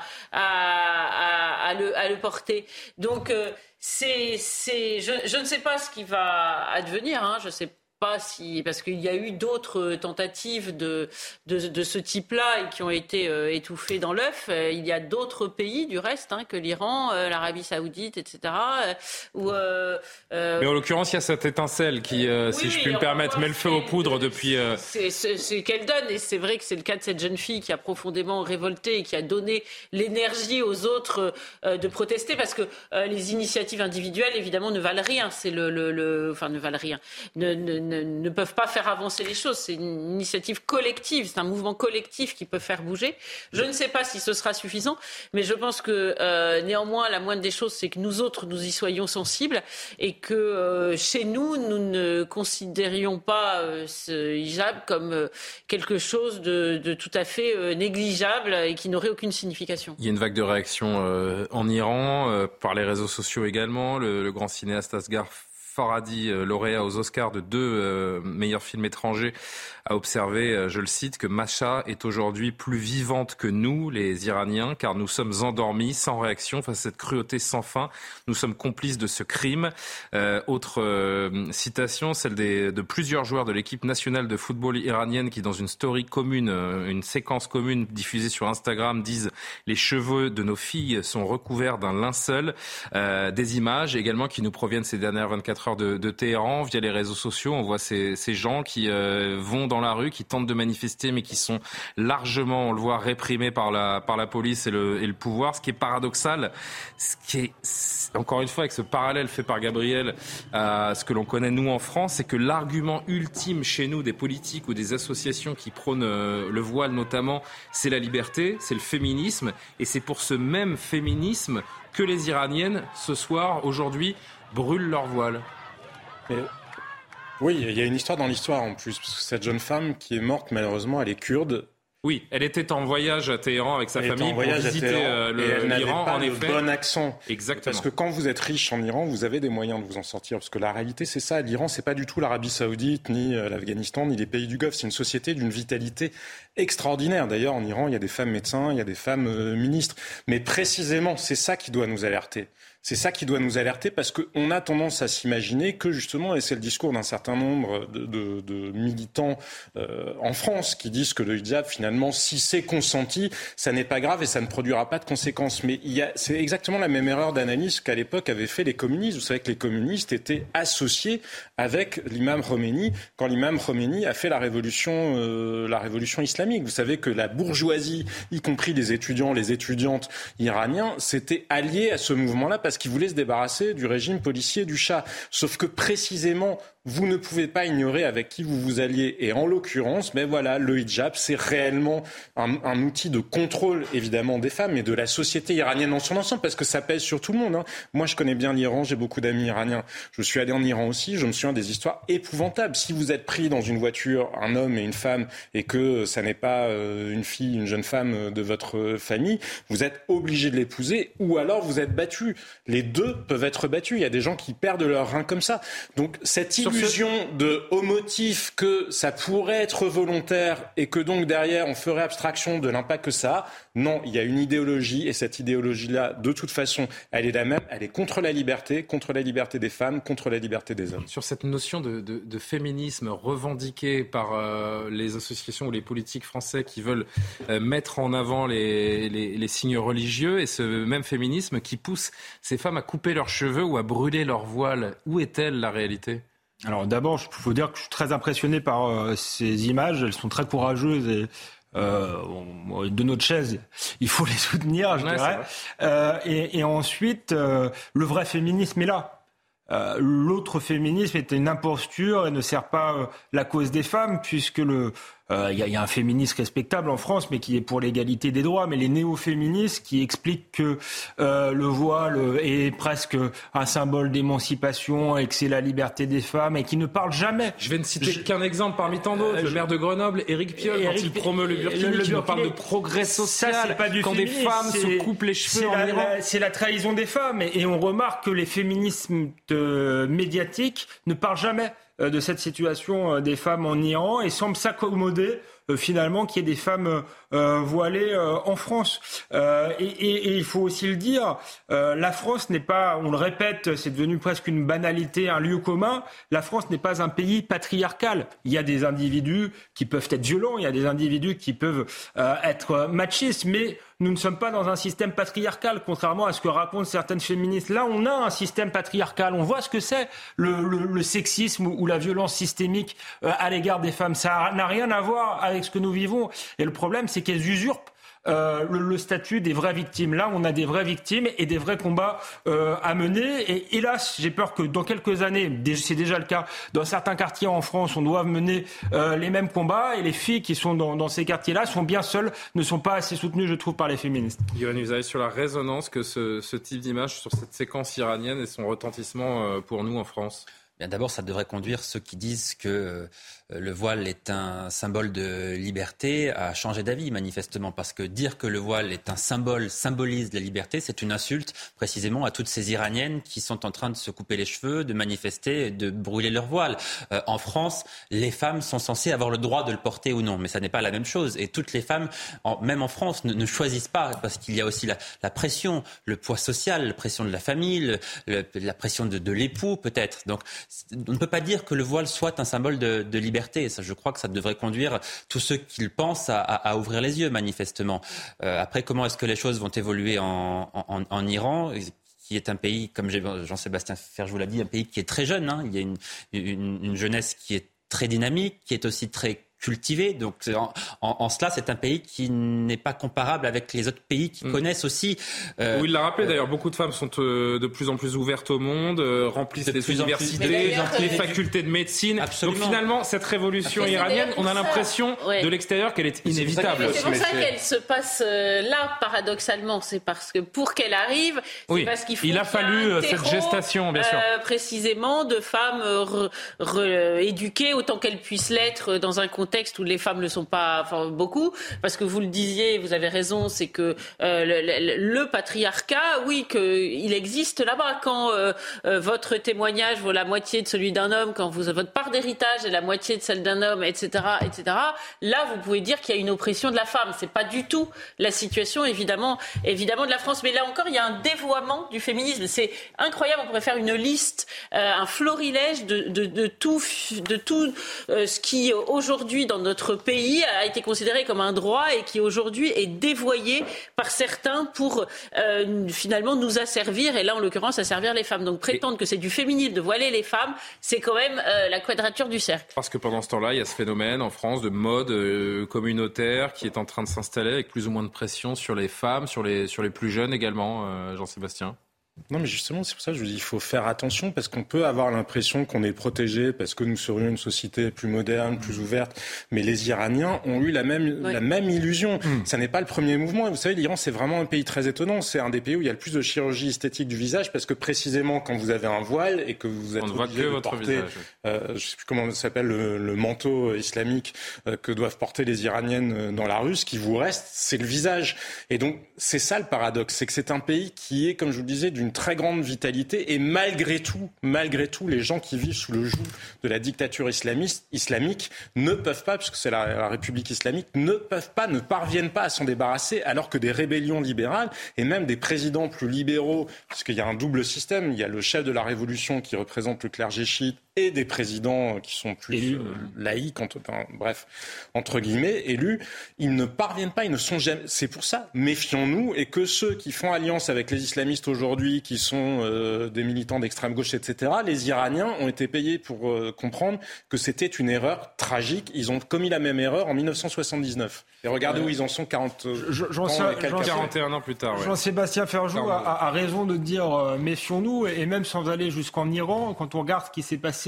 le, porter. Donc, euh, c'est, je, ne sais pas ce qui va advenir, hein, je sais pas si parce qu'il y a eu d'autres tentatives de, de, de ce type-là et qui ont été euh, étouffées dans l'œuf. Euh, il y a d'autres pays du reste hein, que l'Iran, euh, l'Arabie Saoudite, etc. Euh, où, euh, Mais en l'occurrence, il y a cette étincelle qui, oui, si je puis me permettre, met le feu aux poudres depuis. C'est ce qu'elle donne et c'est vrai que c'est le cas de cette jeune fille qui a profondément révolté et qui a donné l'énergie aux autres de protester parce que les initiatives individuelles évidemment ne valent rien. C'est le, le, le, enfin ne valent rien. Ne, ne, ne, peuvent pas faire avancer les choses. C'est une initiative collective, c'est un mouvement collectif qui peut faire bouger. Je ne sais pas si ce sera suffisant, mais je pense que euh, néanmoins, la moindre des choses, c'est que nous autres, nous y soyons sensibles et que euh, chez nous, nous ne considérions pas euh, ce hijab comme euh, quelque chose de, tout à fait négligeable et qui n'aurait aucune signification. Il y a une vague de réactions en Iran, par les réseaux sociaux également. Le, le grand cinéaste Asghar Farhadi, lauréat aux Oscars de deux euh, meilleurs films étrangers, a observé, euh, je le cite, que Macha est aujourd'hui plus vivante que nous, les Iraniens, car nous sommes endormis, sans réaction face à cette cruauté sans fin. Nous sommes complices de ce crime. Euh, autre euh, citation, celle de plusieurs joueurs de l'équipe nationale de football iranienne qui, dans une story commune, une séquence commune diffusée sur Instagram, disent les cheveux de nos filles sont recouverts d'un linceul. Des images également qui nous proviennent ces dernières 24 heures de, Téhéran via les réseaux sociaux. On voit ces, ces gens qui vont dans la rue, qui tentent de manifester, mais qui sont largement, on le voit, réprimés par la, par la police et le, et le pouvoir. Ce qui est paradoxal, ce qui est, encore une fois, avec ce parallèle fait par Gabriel à ce que l'on connaît nous en France, c'est que l'argument ultime chez nous des politiques ou des associations qui prônent le voile notamment, c'est la liberté, c'est le féminisme, et c'est pour ce même féminisme que les Iraniennes, ce soir, aujourd'hui, brûlent leur voile. Oui, il y a une histoire dans l'histoire en plus, parce que cette jeune femme qui est morte, malheureusement, elle est kurde. Oui, elle était en voyage à Téhéran avec sa famille pour visiter l'Iran, en effet. Bon accent. Exactement. Parce que quand vous êtes riche en Iran, vous avez des moyens de vous en sortir. Parce que la réalité, c'est ça. L'Iran, c'est pas du tout l'Arabie Saoudite, ni l'Afghanistan, ni les pays du Golfe. C'est une société d'une vitalité extraordinaire. D'ailleurs, en Iran, il y a des femmes médecins, il y a des femmes ministres. Mais précisément, c'est ça qui doit nous alerter. C'est ça qui doit nous alerter parce qu'on a tendance à s'imaginer que justement, et c'est le discours d'un certain nombre de, militants euh, en France qui disent que le hijab, finalement, si c'est consenti, ça n'est pas grave et ça ne produira pas de conséquences. Mais c'est exactement la même erreur d'analyse qu'à l'époque avaient fait les communistes. Vous savez que les communistes étaient associés avec l'imam Khomeini quand l'imam Khomeini a fait la révolution, euh, la révolution islamique. Vous savez que la bourgeoisie, y compris les étudiants, les étudiantes iraniens, s'étaient alliés à ce mouvement-là parce qu'ils voulaient se débarrasser du régime policier du chat. Sauf que précisément, vous ne pouvez pas ignorer avec qui vous vous alliez. Et en l'occurrence, mais voilà, le hijab, c'est réellement un, outil de contrôle, évidemment, des femmes et de la société iranienne en son ensemble, parce que ça pèse sur tout le monde. Hein. Moi, je connais bien l'Iran, j'ai beaucoup d'amis iraniens. Je suis allé en Iran aussi, je me souviens des histoires épouvantables. Si vous êtes pris dans une voiture, un homme et une femme, et que ça n'est pas euh, une fille, une jeune femme de votre famille, vous êtes obligé de l'épouser, ou alors vous êtes battu. Les deux peuvent être battus. Il y a des gens qui perdent leur rein comme ça. Donc, cette illusion de au motif que ça pourrait être volontaire et que donc derrière on ferait abstraction de l'impact que ça a, non, il y a une idéologie et cette idéologie-là, de toute façon, elle est la même. Elle est contre la liberté, contre la liberté des femmes, contre la liberté des hommes. Sur cette notion de, féminisme revendiquée par euh, les associations ou les politiques français qui veulent euh, mettre en avant les, signes religieux et ce même féminisme qui pousse ces femmes à couper leurs cheveux ou à brûler leurs voiles, où est-elle la réalité? Alors d'abord, il faut dire que je suis très impressionné par euh, ces images. Elles sont très courageuses et euh, de notre chaise, [laughs] il faut les soutenir, je dirais. Euh, et, et, ensuite, euh, le vrai féminisme est là. Euh, L'autre féminisme est une imposture et ne sert pas la cause des femmes, puisque le il euh, y, a un féministe respectable en France, mais qui est pour l'égalité des droits. Mais les néo-féministes qui expliquent que euh, le voile est presque un symbole d'émancipation et que c'est la liberté des femmes et qui ne parlent jamais. Je vais ne citer qu'un exemple parmi tant d'autres. le maire de Grenoble, Éric Piolle, quand il promeut le burkini, le, qui nous parle de progrès social, pas du quand des femmes se coupent les cheveux en C'est la trahison des femmes. Et, et on remarque que les féminismes médiatiques ne parlent jamais euh, de cette situation euh, des femmes en Iran et semble s'accommoder euh, finalement qu'il y ait des femmes voilées en France. Et, il faut aussi le dire, la France n'est pas, on le répète, c'est devenu presque une banalité, un lieu commun. La France n'est pas un pays patriarcal. Il y a des individus qui peuvent être violents, il y a des individus qui peuvent être machistes, mais nous ne sommes pas dans un système patriarcal, contrairement à ce que racontent certaines féministes. Là, on a un système patriarcal. On voit ce que c'est le, sexisme ou la violence systémique euh, à l'égard des femmes. Ça n'a rien à voir avec ce que nous vivons. Et le problème, c'est qu'elles usurpent euh, le, statut des vraies victimes. Là, on a des vraies victimes et des vrais combats euh, à mener. Et hélas, j'ai peur que dans quelques années, c'est déjà le cas, dans certains quartiers en France, on doit mener euh, les mêmes combats. Et les filles qui sont dans, ces quartiers-là sont bien seules, ne sont pas assez soutenues, je trouve, par les féministes. Yohann, vous avez sur la résonance que ce, ce type d'image sur cette séquence iranienne et son retentissement pour nous en France D'abord, ça devrait conduire ceux qui disent que euh, le voile est un symbole de liberté a changé d'avis manifestement parce que dire que le voile est un symbole symbolise la liberté, c'est une insulte précisément à toutes ces Iraniennes qui sont en train de se couper les cheveux, de manifester, de brûler leur voile. Euh, en France, les femmes sont censées avoir le droit de le porter ou non, mais ça n'est pas la même chose. Et toutes les femmes, même en France, ne, choisissent pas parce qu'il y a aussi la, pression, le poids social, la pression de la famille, la pression de, l'époux peut-être. Donc, on ne peut pas dire que le voile soit un symbole de liberté je crois que ça devrait conduire tous ceux qui le pensent à, ouvrir les yeux, manifestement. Euh, après, comment est-ce que les choses vont évoluer en, Iran? Qui est un pays, comme Jean-Sébastien Ferjou l'a dit, un pays qui est très jeune. Hein. Il y a une, jeunesse qui est très dynamique, qui est aussi très cultivé. Donc en, en, cela, c'est un pays qui n'est pas comparable avec les autres pays qui mm. connaissent aussi. Euh, oui, il l'a rappelé d'ailleurs. Beaucoup de femmes sont euh, de plus en plus ouvertes au monde, euh, remplissent les universités, les facultés de médecine. Donc finalement, cette révolution iranienne, on a l'impression de l'extérieur qu'elle est inévitable. C'est pour ça qu'elle se passe là, paradoxalement. C'est parce que pour qu'elle arrive, c'est parce qu'il faut. Il a fallu cette gestation, bien sûr. précisément de femmes éduquées autant qu'elles puissent l'être dans un contexte contexte où les femmes ne sont pas beaucoup, parce que vous le disiez, vous avez raison, c'est que euh, le, patriarcat, oui, qu'il existe là-bas. Quand euh, votre témoignage vaut la moitié de celui d'un homme, quand votre part d'héritage est la moitié de celle d'un homme, etc., etc., là, vous pouvez dire qu'il y a une oppression de la femme. C'est pas du tout la situation, évidemment, évidemment, de la France. Mais là encore, il y a un dévoiement du féminisme. C'est incroyable. On pourrait faire une liste, un florilège de, de, tout, de tout euh, ce qui aujourd'hui dans notre pays a été considéré comme un droit et qui aujourd'hui est dévoyé par certains pour euh, finalement nous asservir et là en l'occurrence asservir les femmes. Donc prétendre que c'est du féminisme de voiler les femmes, c'est quand même euh, la quadrature du cercle. Parce que pendant ce temps-là, il y a ce phénomène en France de mode communautaire qui est en train de s'installer avec plus ou moins de pression sur les femmes, sur les, sur les plus jeunes également, Jean-Sébastien. Non, mais justement, c'est pour ça que je vous dis, il faut faire attention parce qu'on peut avoir l'impression qu'on est protégé parce que nous serions une société plus moderne, plus ouverte. Mais les Iraniens ont eu la même, la même illusion. Hmm. Ça n'est pas le premier mouvement. Et vous savez, l'Iran, c'est vraiment un pays très étonnant. C'est un des pays où il y a le plus de chirurgie esthétique du visage parce que précisément quand vous avez un voile et que vous êtes obligé de porter, euh, je sais plus comment ça s'appelle, le, manteau islamique euh, que doivent porter les Iraniennes euh, dans la rue, ce qui vous reste, c'est le visage. Et donc, c'est ça le paradoxe, c'est que c'est un pays qui est, comme je vous le disais, d'une très grande vitalité et malgré tout, malgré tout, les gens qui vivent sous le joug de la dictature islamiste, islamique ne peuvent pas, puisque c'est la, République islamique, ne peuvent pas, ne parviennent pas à s'en débarrasser, alors que des rébellions libérales et même des présidents plus libéraux, puisqu'il y a un double système, il y a le chef de la révolution qui représente le clergé chiite et des présidents qui sont plus euh, laïcs, entre, bref, entre guillemets, élus, ils ne parviennent pas, ils ne sont jamais. C'est pour ça, méfions-nous et que ceux qui font alliance avec les islamistes aujourd'hui, qui sont euh, des militants d'extrême gauche, etc., les Iraniens ont été payés pour euh, comprendre que c'était une erreur tragique. Ils ont commis la même erreur en 1979. Et regardez où ils en sont 40, Jean, ans, 41 ans plus tard. Jean-Sébastien Ferjou a, a, raison de dire méfions-nous, et même sans aller jusqu'en Iran, quand on regarde ce qui s'est passé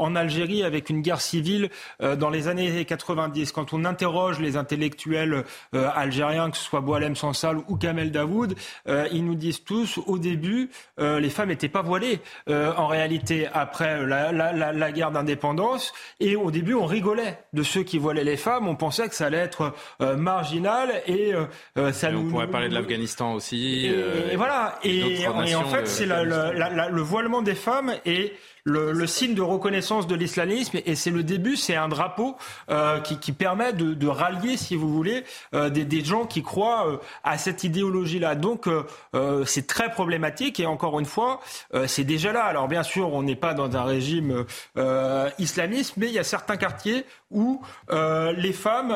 en Algérie avec une guerre civile euh, dans les années 90. Quand on interroge les intellectuels euh, algériens, que ce soit Boalem Sansal ou Kamel Daoud, euh, ils nous disent tous, au début, les femmes n'étaient pas voilées en réalité après la, la, la, la guerre d'indépendance. Et au début, on rigolait de ceux qui voilaient les femmes. On pensait que ça allait être marginal et ça nous... On pourrait parler de l'Afghanistan aussi. Et, voilà. Et, en fait, c'est le voilement des femmes et le, signe de reconnaissance de l'islamisme et c'est le début, c'est un drapeau euh, qui, permet de, rallier, si vous voulez, euh, des, des, gens qui croient euh, à cette idéologie-là. Donc euh, c'est très problématique et encore une fois, c'est déjà là. Alors bien sûr, on n'est pas dans un régime islamiste, mais il y a certains quartiers où les femmes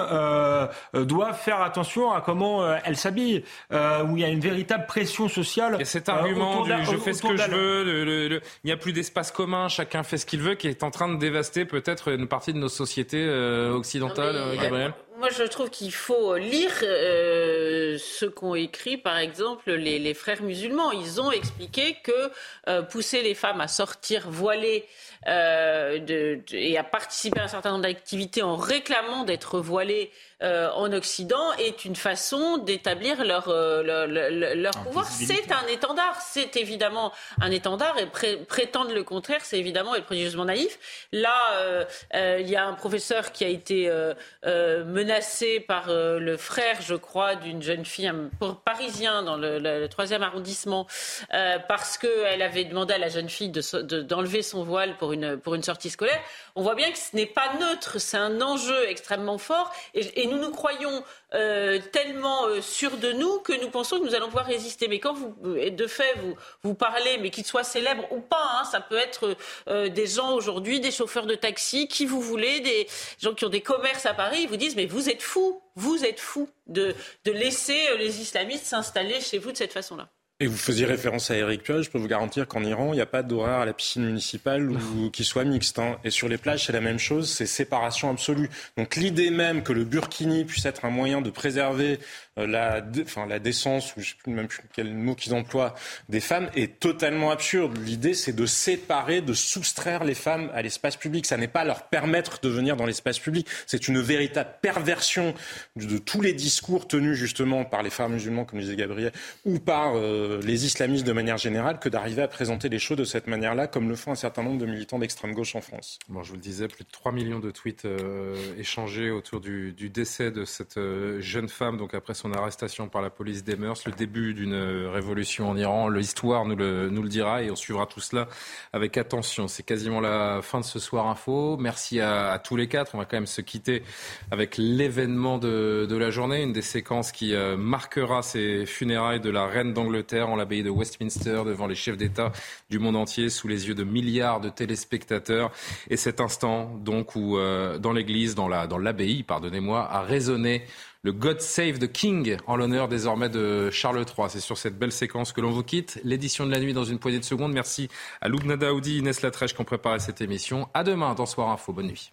doivent faire attention à comment elles s'habillent, où il y a une véritable pression sociale. Et cet argument du je fais ce que je veux, il n'y a plus d'espace commun chacun fait ce qu'il veut, qui est en train de dévaster peut-être une partie de nos sociétés euh, occidentales, euh, Gabriel moi, je trouve qu'il faut lire euh, ce qu'ont écrit, par exemple, les, frères musulmans. Ils ont expliqué que pousser les femmes à sortir voilées et à participer à un certain nombre d'activités en réclamant d'être voilées euh, en Occident est une façon d'établir leur, euh, leur, pouvoir. C'est un étendard, c'est évidemment un étendard et prétendre le contraire, c'est évidemment être préjugement naïf. Là, euh, il y a un professeur qui a été menacé par le frère, je crois, d'une jeune fille un parisien dans le, troisième arrondissement parce qu'elle avait demandé à la jeune fille d'enlever son voile pour une, pour une sortie scolaire. On voit bien que ce n'est pas neutre, c'est un enjeu extrêmement fort et, nous nous croyons euh, tellement euh, sûrs de nous que nous pensons que nous allons pouvoir résister. Mais quand vous, de fait, vous, vous parlez, mais qu'ils soient célèbres ou pas, hein, ça peut être euh, des gens aujourd'hui, des chauffeurs de taxi, qui vous voulez, des gens qui ont des commerces à Paris, ils vous disent, mais vous êtes fous, vous êtes fous de laisser les islamistes s'installer chez vous de cette façon-là. Et vous faisiez référence à Eric Piolle, je peux vous garantir qu'en Iran, il n'y a pas d'horaire à la piscine municipale ou [laughs] qui soit mixte. Hein. Et sur les plages, c'est la même chose, c'est séparation absolue. Donc l'idée même que le burkini puisse être un moyen de préserver la, enfin, la décence, ou je sais plus même quel mot qu'ils emploient, des femmes est totalement absurde. L'idée, c'est de séparer, de soustraire les femmes à l'espace public. Ça n'est pas leur permettre de venir dans l'espace public. C'est une véritable perversion de tous les discours tenus justement par les frères musulmans, comme disait Gabriel, ou par euh, les islamistes de manière générale, que d'arriver à présenter les choses de cette manière-là, comme le font un certain nombre de militants d'extrême gauche en France. Bon, je vous le disais, plus de 3 millions de tweets euh, échangés autour du, décès de cette euh, jeune femme, donc après son arrestation par la police des mœurs, le début d'une révolution en Iran. L'histoire nous le, dira et on suivra tout cela avec attention. C'est quasiment la fin de ce soir info. Merci à, tous les quatre. On va quand même se quitter avec l'événement de, la journée, une des séquences qui euh, marquera ces funérailles de la reine d'Angleterre en l'abbaye de Westminster devant les chefs d'État du monde entier sous les yeux de milliards de téléspectateurs. Et cet instant, donc, où euh, dans l'église, dans l'abbaye, pardonnez-moi, a résonné le God Save the King en l'honneur désormais de Charles III. C'est sur cette belle séquence que l'on vous quitte. L'édition de la nuit dans une poignée de secondes. Merci à Loubna Daoudi, Inès Latrèche qui ont préparé cette émission. À demain dans Soir Info. Bonne nuit.